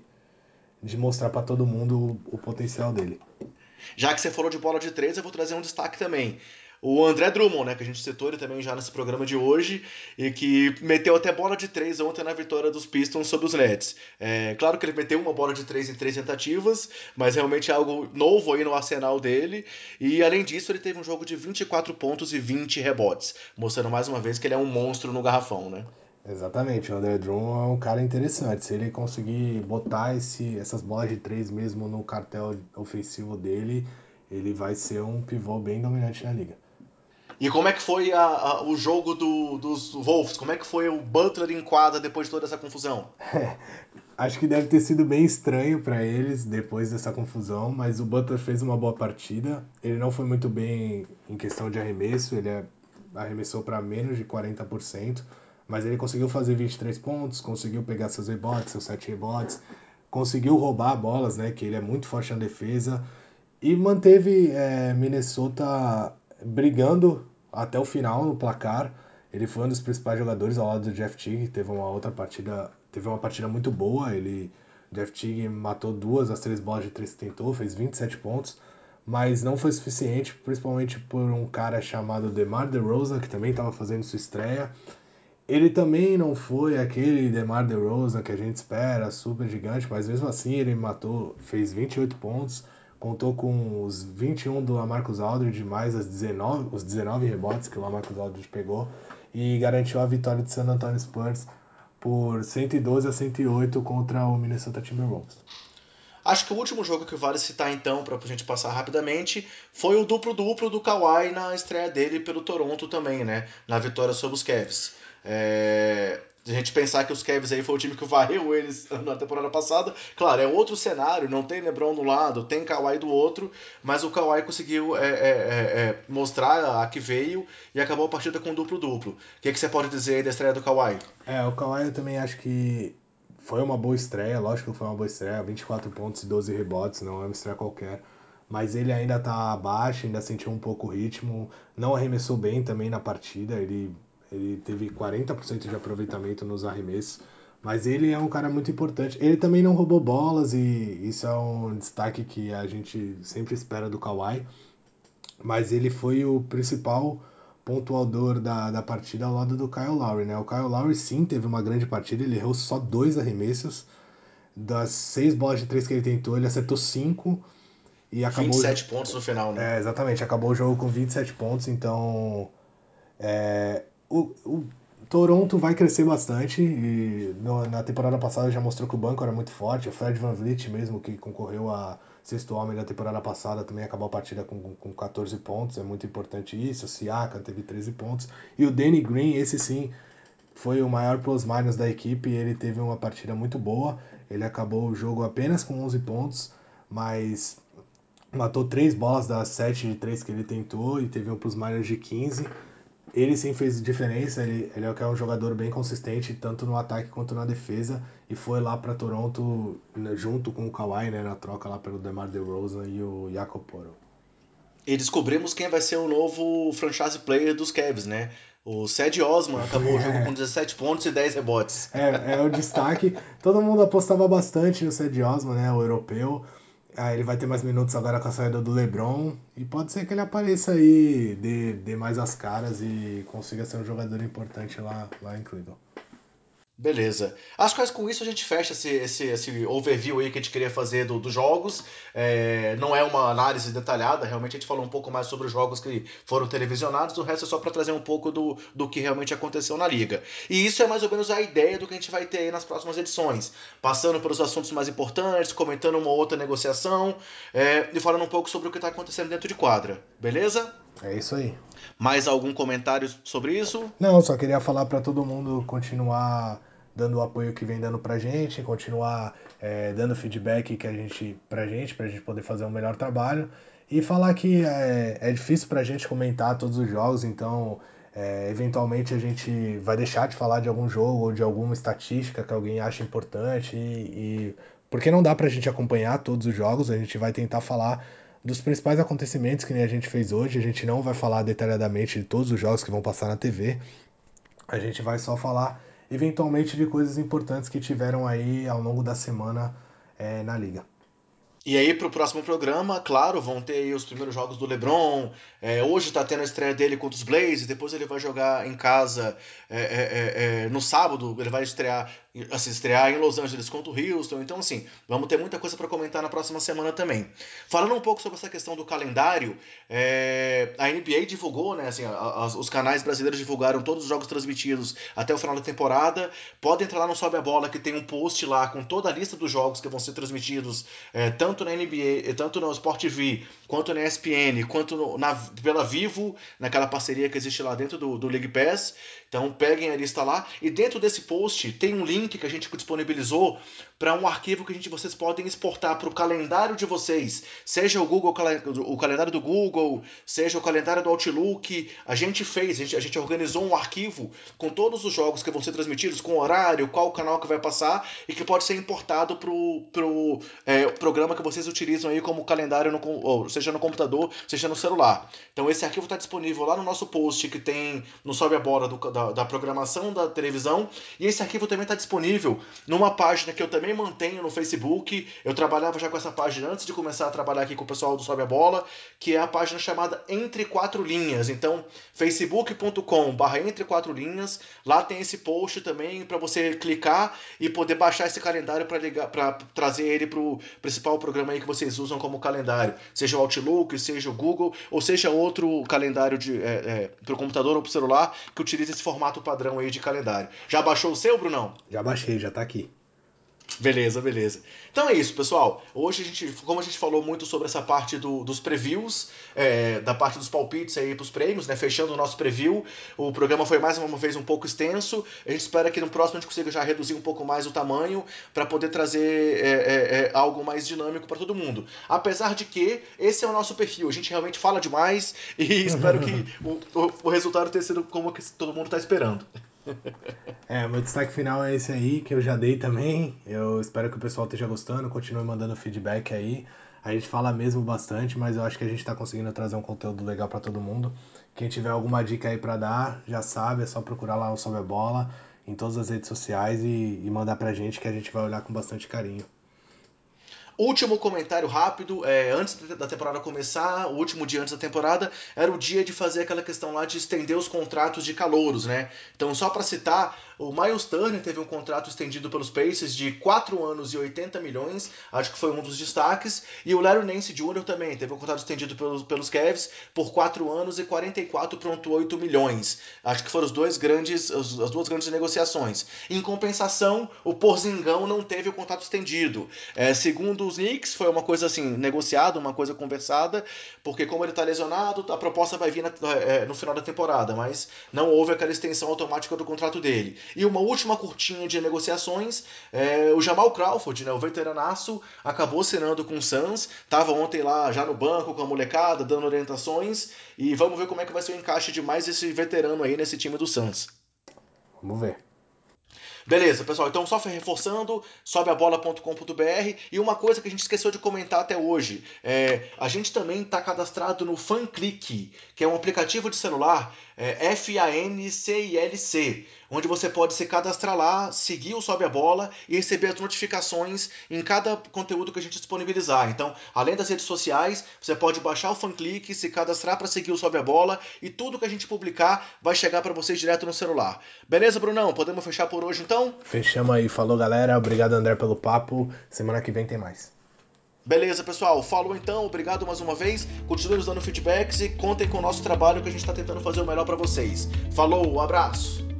de mostrar para todo mundo o, o potencial dele. Já que você falou de bola de três, eu vou trazer um destaque também. O André Drummond, né, que a gente citou ele também já nesse programa de hoje, e que meteu até bola de três ontem na vitória dos Pistons sobre os Nets. É, claro que ele meteu uma bola de três em três tentativas, mas realmente é algo novo aí no arsenal dele. E além disso, ele teve um jogo de 24 pontos e 20 rebotes, mostrando mais uma vez que ele é um monstro no garrafão, né? Exatamente, o André Drummond é um cara interessante. Se ele conseguir botar esse, essas bolas de três mesmo no cartel ofensivo dele, ele vai ser um pivô bem dominante na liga. E como é que foi a, a, o jogo do, dos Wolves? Como é que foi o Butler em quadra depois de toda essa confusão? Acho que deve ter sido bem estranho para eles depois dessa confusão, mas o Butler fez uma boa partida. Ele não foi muito bem em questão de arremesso, ele é, arremessou para menos de 40%, mas ele conseguiu fazer 23 pontos, conseguiu pegar seus rebotes, seus 7 rebotes, conseguiu roubar bolas, né, que ele é muito forte na defesa, e manteve é, Minnesota brigando até o final no placar. Ele foi um dos principais jogadores ao lado do Jeff Teague, teve uma outra partida, teve uma partida muito boa. Ele Jeff Teague matou duas das três bolas de três que tentou, fez 27 pontos, mas não foi suficiente, principalmente por um cara chamado DeMar DeRozan, que também estava fazendo sua estreia. Ele também não foi aquele DeMar DeRozan que a gente espera, super gigante, mas mesmo assim ele matou, fez 28 pontos, contou com os 21 do Lamarcus Aldridge, mais as 19, os 19 rebotes que o Lamarcus Aldridge pegou, e garantiu a vitória de San Antonio Spurs por 112 a 108 contra o Minnesota Timberwolves. Acho que o último jogo que vale citar então, para a gente passar rapidamente, foi o duplo-duplo do Kawhi na estreia dele pelo Toronto também, né? Na vitória sobre os Cavs. É, a gente pensar que os Cavs aí foi o time que varreu eles na temporada passada. Claro, é outro cenário, não tem LeBron do lado, tem Kawhi do outro, mas o Kawhi conseguiu é, é, é, é mostrar a que veio e acabou a partida com duplo-duplo. O que, que você pode dizer aí da estreia do Kawhi? É, o Kawhi eu também acho que foi uma boa estreia, lógico que foi uma boa estreia, 24 pontos e 12 rebotes, não é uma estreia qualquer. Mas ele ainda tá abaixo, ainda sentiu um pouco o ritmo, não arremessou bem também na partida, ele ele teve 40% de aproveitamento nos arremessos. Mas ele é um cara muito importante. Ele também não roubou bolas e isso é um destaque que a gente sempre espera do Kawhi. Mas ele foi o principal pontuador da, da partida ao lado do Kyle Lowry, né? O Kyle Lowry sim teve uma grande partida, ele errou só dois arremessos. Das seis bolas de três que ele tentou, ele acertou cinco e acabou 27 pontos no final, né? É, exatamente, acabou o jogo com 27 pontos, então é, o, o Toronto vai crescer bastante e no, na temporada passada já mostrou que o banco era muito forte. O Fred Van Vliet mesmo, que concorreu a sexto homem da temporada passada, também acabou a partida com, com 14 pontos. É muito importante isso. O Siaka teve 13 pontos. E o Danny Green, esse sim, foi o maior plus-minus da equipe. Ele teve uma partida muito boa. Ele acabou o jogo apenas com 11 pontos, mas matou três bolas das 7 de 3 que ele tentou e teve um plus-minus de 15 ele sim fez diferença, ele, ele é um jogador bem consistente, tanto no ataque quanto na defesa, e foi lá para Toronto né, junto com o Kawhi, né, na troca lá pelo DeMar DeRozan e o Jakob Poro. E descobrimos quem vai ser o novo franchise player dos Cavs, né? O Ced Osman acabou é. o jogo com 17 pontos e 10 rebotes. É, é o destaque. Todo mundo apostava bastante no Ced Osman, né, o europeu. Ah, ele vai ter mais minutos agora com a saída do LeBron. E pode ser que ele apareça aí, dê, dê mais as caras e consiga ser um jogador importante lá, lá em Cleveland. Beleza. Acho que com isso a gente fecha esse, esse, esse overview aí que a gente queria fazer do, dos jogos. É, não é uma análise detalhada, realmente a gente falou um pouco mais sobre os jogos que foram televisionados, o resto é só para trazer um pouco do, do que realmente aconteceu na liga. E isso é mais ou menos a ideia do que a gente vai ter aí nas próximas edições. Passando pelos assuntos mais importantes, comentando uma outra negociação é, e falando um pouco sobre o que está acontecendo dentro de quadra. Beleza? É isso aí. Mais algum comentário sobre isso? Não, só queria falar para todo mundo continuar dando o apoio que vem dando pra gente, continuar é, dando feedback que a gente, pra gente, pra gente poder fazer um melhor trabalho. E falar que é, é difícil pra gente comentar todos os jogos, então é, eventualmente a gente vai deixar de falar de algum jogo ou de alguma estatística que alguém acha importante e, e porque não dá pra gente acompanhar todos os jogos, a gente vai tentar falar dos principais acontecimentos que nem a gente fez hoje. A gente não vai falar detalhadamente de todos os jogos que vão passar na TV. A gente vai só falar eventualmente de coisas importantes que tiveram aí ao longo da semana é, na liga. E aí, pro próximo programa, claro, vão ter os primeiros jogos do LeBron. É, hoje tá tendo a estreia dele contra os Blazers. Depois ele vai jogar em casa é, é, é, é no sábado. Ele vai estrear, assim, estrear em Los Angeles contra o Houston. Então, assim, vamos ter muita coisa para comentar na próxima semana também. Falando um pouco sobre essa questão do calendário, é, a NBA divulgou, né? Assim, a, a, os canais brasileiros divulgaram todos os jogos transmitidos até o final da temporada. Pode entrar lá no Sobe a Bola, que tem um post lá com toda a lista dos jogos que vão ser transmitidos, tanto tanto na NBA, tanto no Sport TV, quanto na ESPN, quanto no, na, pela Vivo, naquela parceria que existe lá dentro do, do League Pass. Então peguem a lista lá. E dentro desse post tem um link que a gente disponibilizou para um arquivo que a gente, vocês podem exportar para o calendário de vocês. Seja o Google, o calendário do Google, seja o calendário do Outlook. A gente fez, a gente, a gente organizou um arquivo com todos os jogos que vão ser transmitidos, com horário, qual canal que vai passar e que pode ser importado para o pro, é, programa que vocês utilizam aí como calendário, no, ou seja no computador, seja no celular. Então esse arquivo está disponível lá no nosso post que tem no Sobe a Bola do, da, da programação da televisão. E esse arquivo também está disponível numa página que eu também mantenho no Facebook. Eu trabalhava já com essa página antes de começar a trabalhar aqui com o pessoal do Sobe a Bola, que é a página chamada Entre Quatro Linhas. Então, facebook.com/barra Entre Quatro Linhas. Lá tem esse post também para você clicar e poder baixar esse calendário para trazer ele para o principal programa programa aí que vocês usam como calendário, seja o Outlook, seja o Google, ou seja outro calendário de, é, é, para o computador ou para o celular que utiliza esse formato padrão aí de calendário. Já baixou o seu, Brunão? Já baixei, já está aqui. Beleza, beleza. Então é isso, pessoal. Hoje a gente, como a gente falou muito sobre essa parte do, dos previews, é, da parte dos palpites aí pros prêmios, né? Fechando o nosso preview. O programa foi mais uma vez um pouco extenso. A gente espera que no próximo a gente consiga já reduzir um pouco mais o tamanho para poder trazer é, é, é, algo mais dinâmico para todo mundo. Apesar de que esse é o nosso perfil. A gente realmente fala demais e espero que o, o, o resultado tenha sido como todo mundo está esperando. É, meu destaque final é esse aí, que eu já dei também. Eu espero que o pessoal esteja gostando, continue mandando feedback aí. A gente fala mesmo bastante, mas eu acho que a gente está conseguindo trazer um conteúdo legal para todo mundo. Quem tiver alguma dica aí para dar, já sabe, é só procurar lá o Sobe a Bola em todas as redes sociais e, e mandar pra gente que a gente vai olhar com bastante carinho. Último comentário rápido, é, antes da temporada começar, o último dia antes da temporada, era o dia de fazer aquela questão lá de estender os contratos de calouros, né? Então, só para citar, o Miles Turner teve um contrato estendido pelos Pacers de 4 anos e 80 milhões, acho que foi um dos destaques, e o Larry Nance Jr. também teve um contrato estendido pelos, pelos Cavs por 4 anos e 44,8 milhões. Acho que foram os dois grandes, as duas grandes negociações. Em compensação, o Porzingão não teve o contrato estendido. É, segundo dos Knicks foi uma coisa assim, negociada, uma coisa conversada, porque como ele está lesionado, a proposta vai vir na, é, no final da temporada, mas não houve aquela extensão automática do contrato dele. E uma última curtinha de negociações, é, o Jamal Crawford, né, o veteranaço, acabou assinando com o Suns, estava ontem lá já no banco com a molecada, dando orientações, e vamos ver como é que vai ser o encaixe de mais esse veterano aí nesse time do Suns. Vamos ver. Beleza, pessoal, então só reforçando, sobeabola.com.br e uma coisa que a gente esqueceu de comentar até hoje, é, a gente também está cadastrado no FanClick, que é um aplicativo de celular, é, F-A-N-C-I-L-C, onde você pode se cadastrar lá, seguir o Sobe a Bola e receber as notificações em cada conteúdo que a gente disponibilizar. Então, além das redes sociais, você pode baixar o FanClick, se cadastrar para seguir o Sobe a Bola e tudo que a gente publicar vai chegar para vocês direto no celular. Beleza, Brunão? Podemos fechar por hoje então? Fechamos aí. Falou, galera. Obrigado, André, pelo papo. Semana que vem tem mais. Beleza, pessoal. Falou então. Obrigado mais uma vez. Continue nos dando feedbacks e contem com o nosso trabalho que a gente está tentando fazer o melhor para vocês. Falou, um abraço.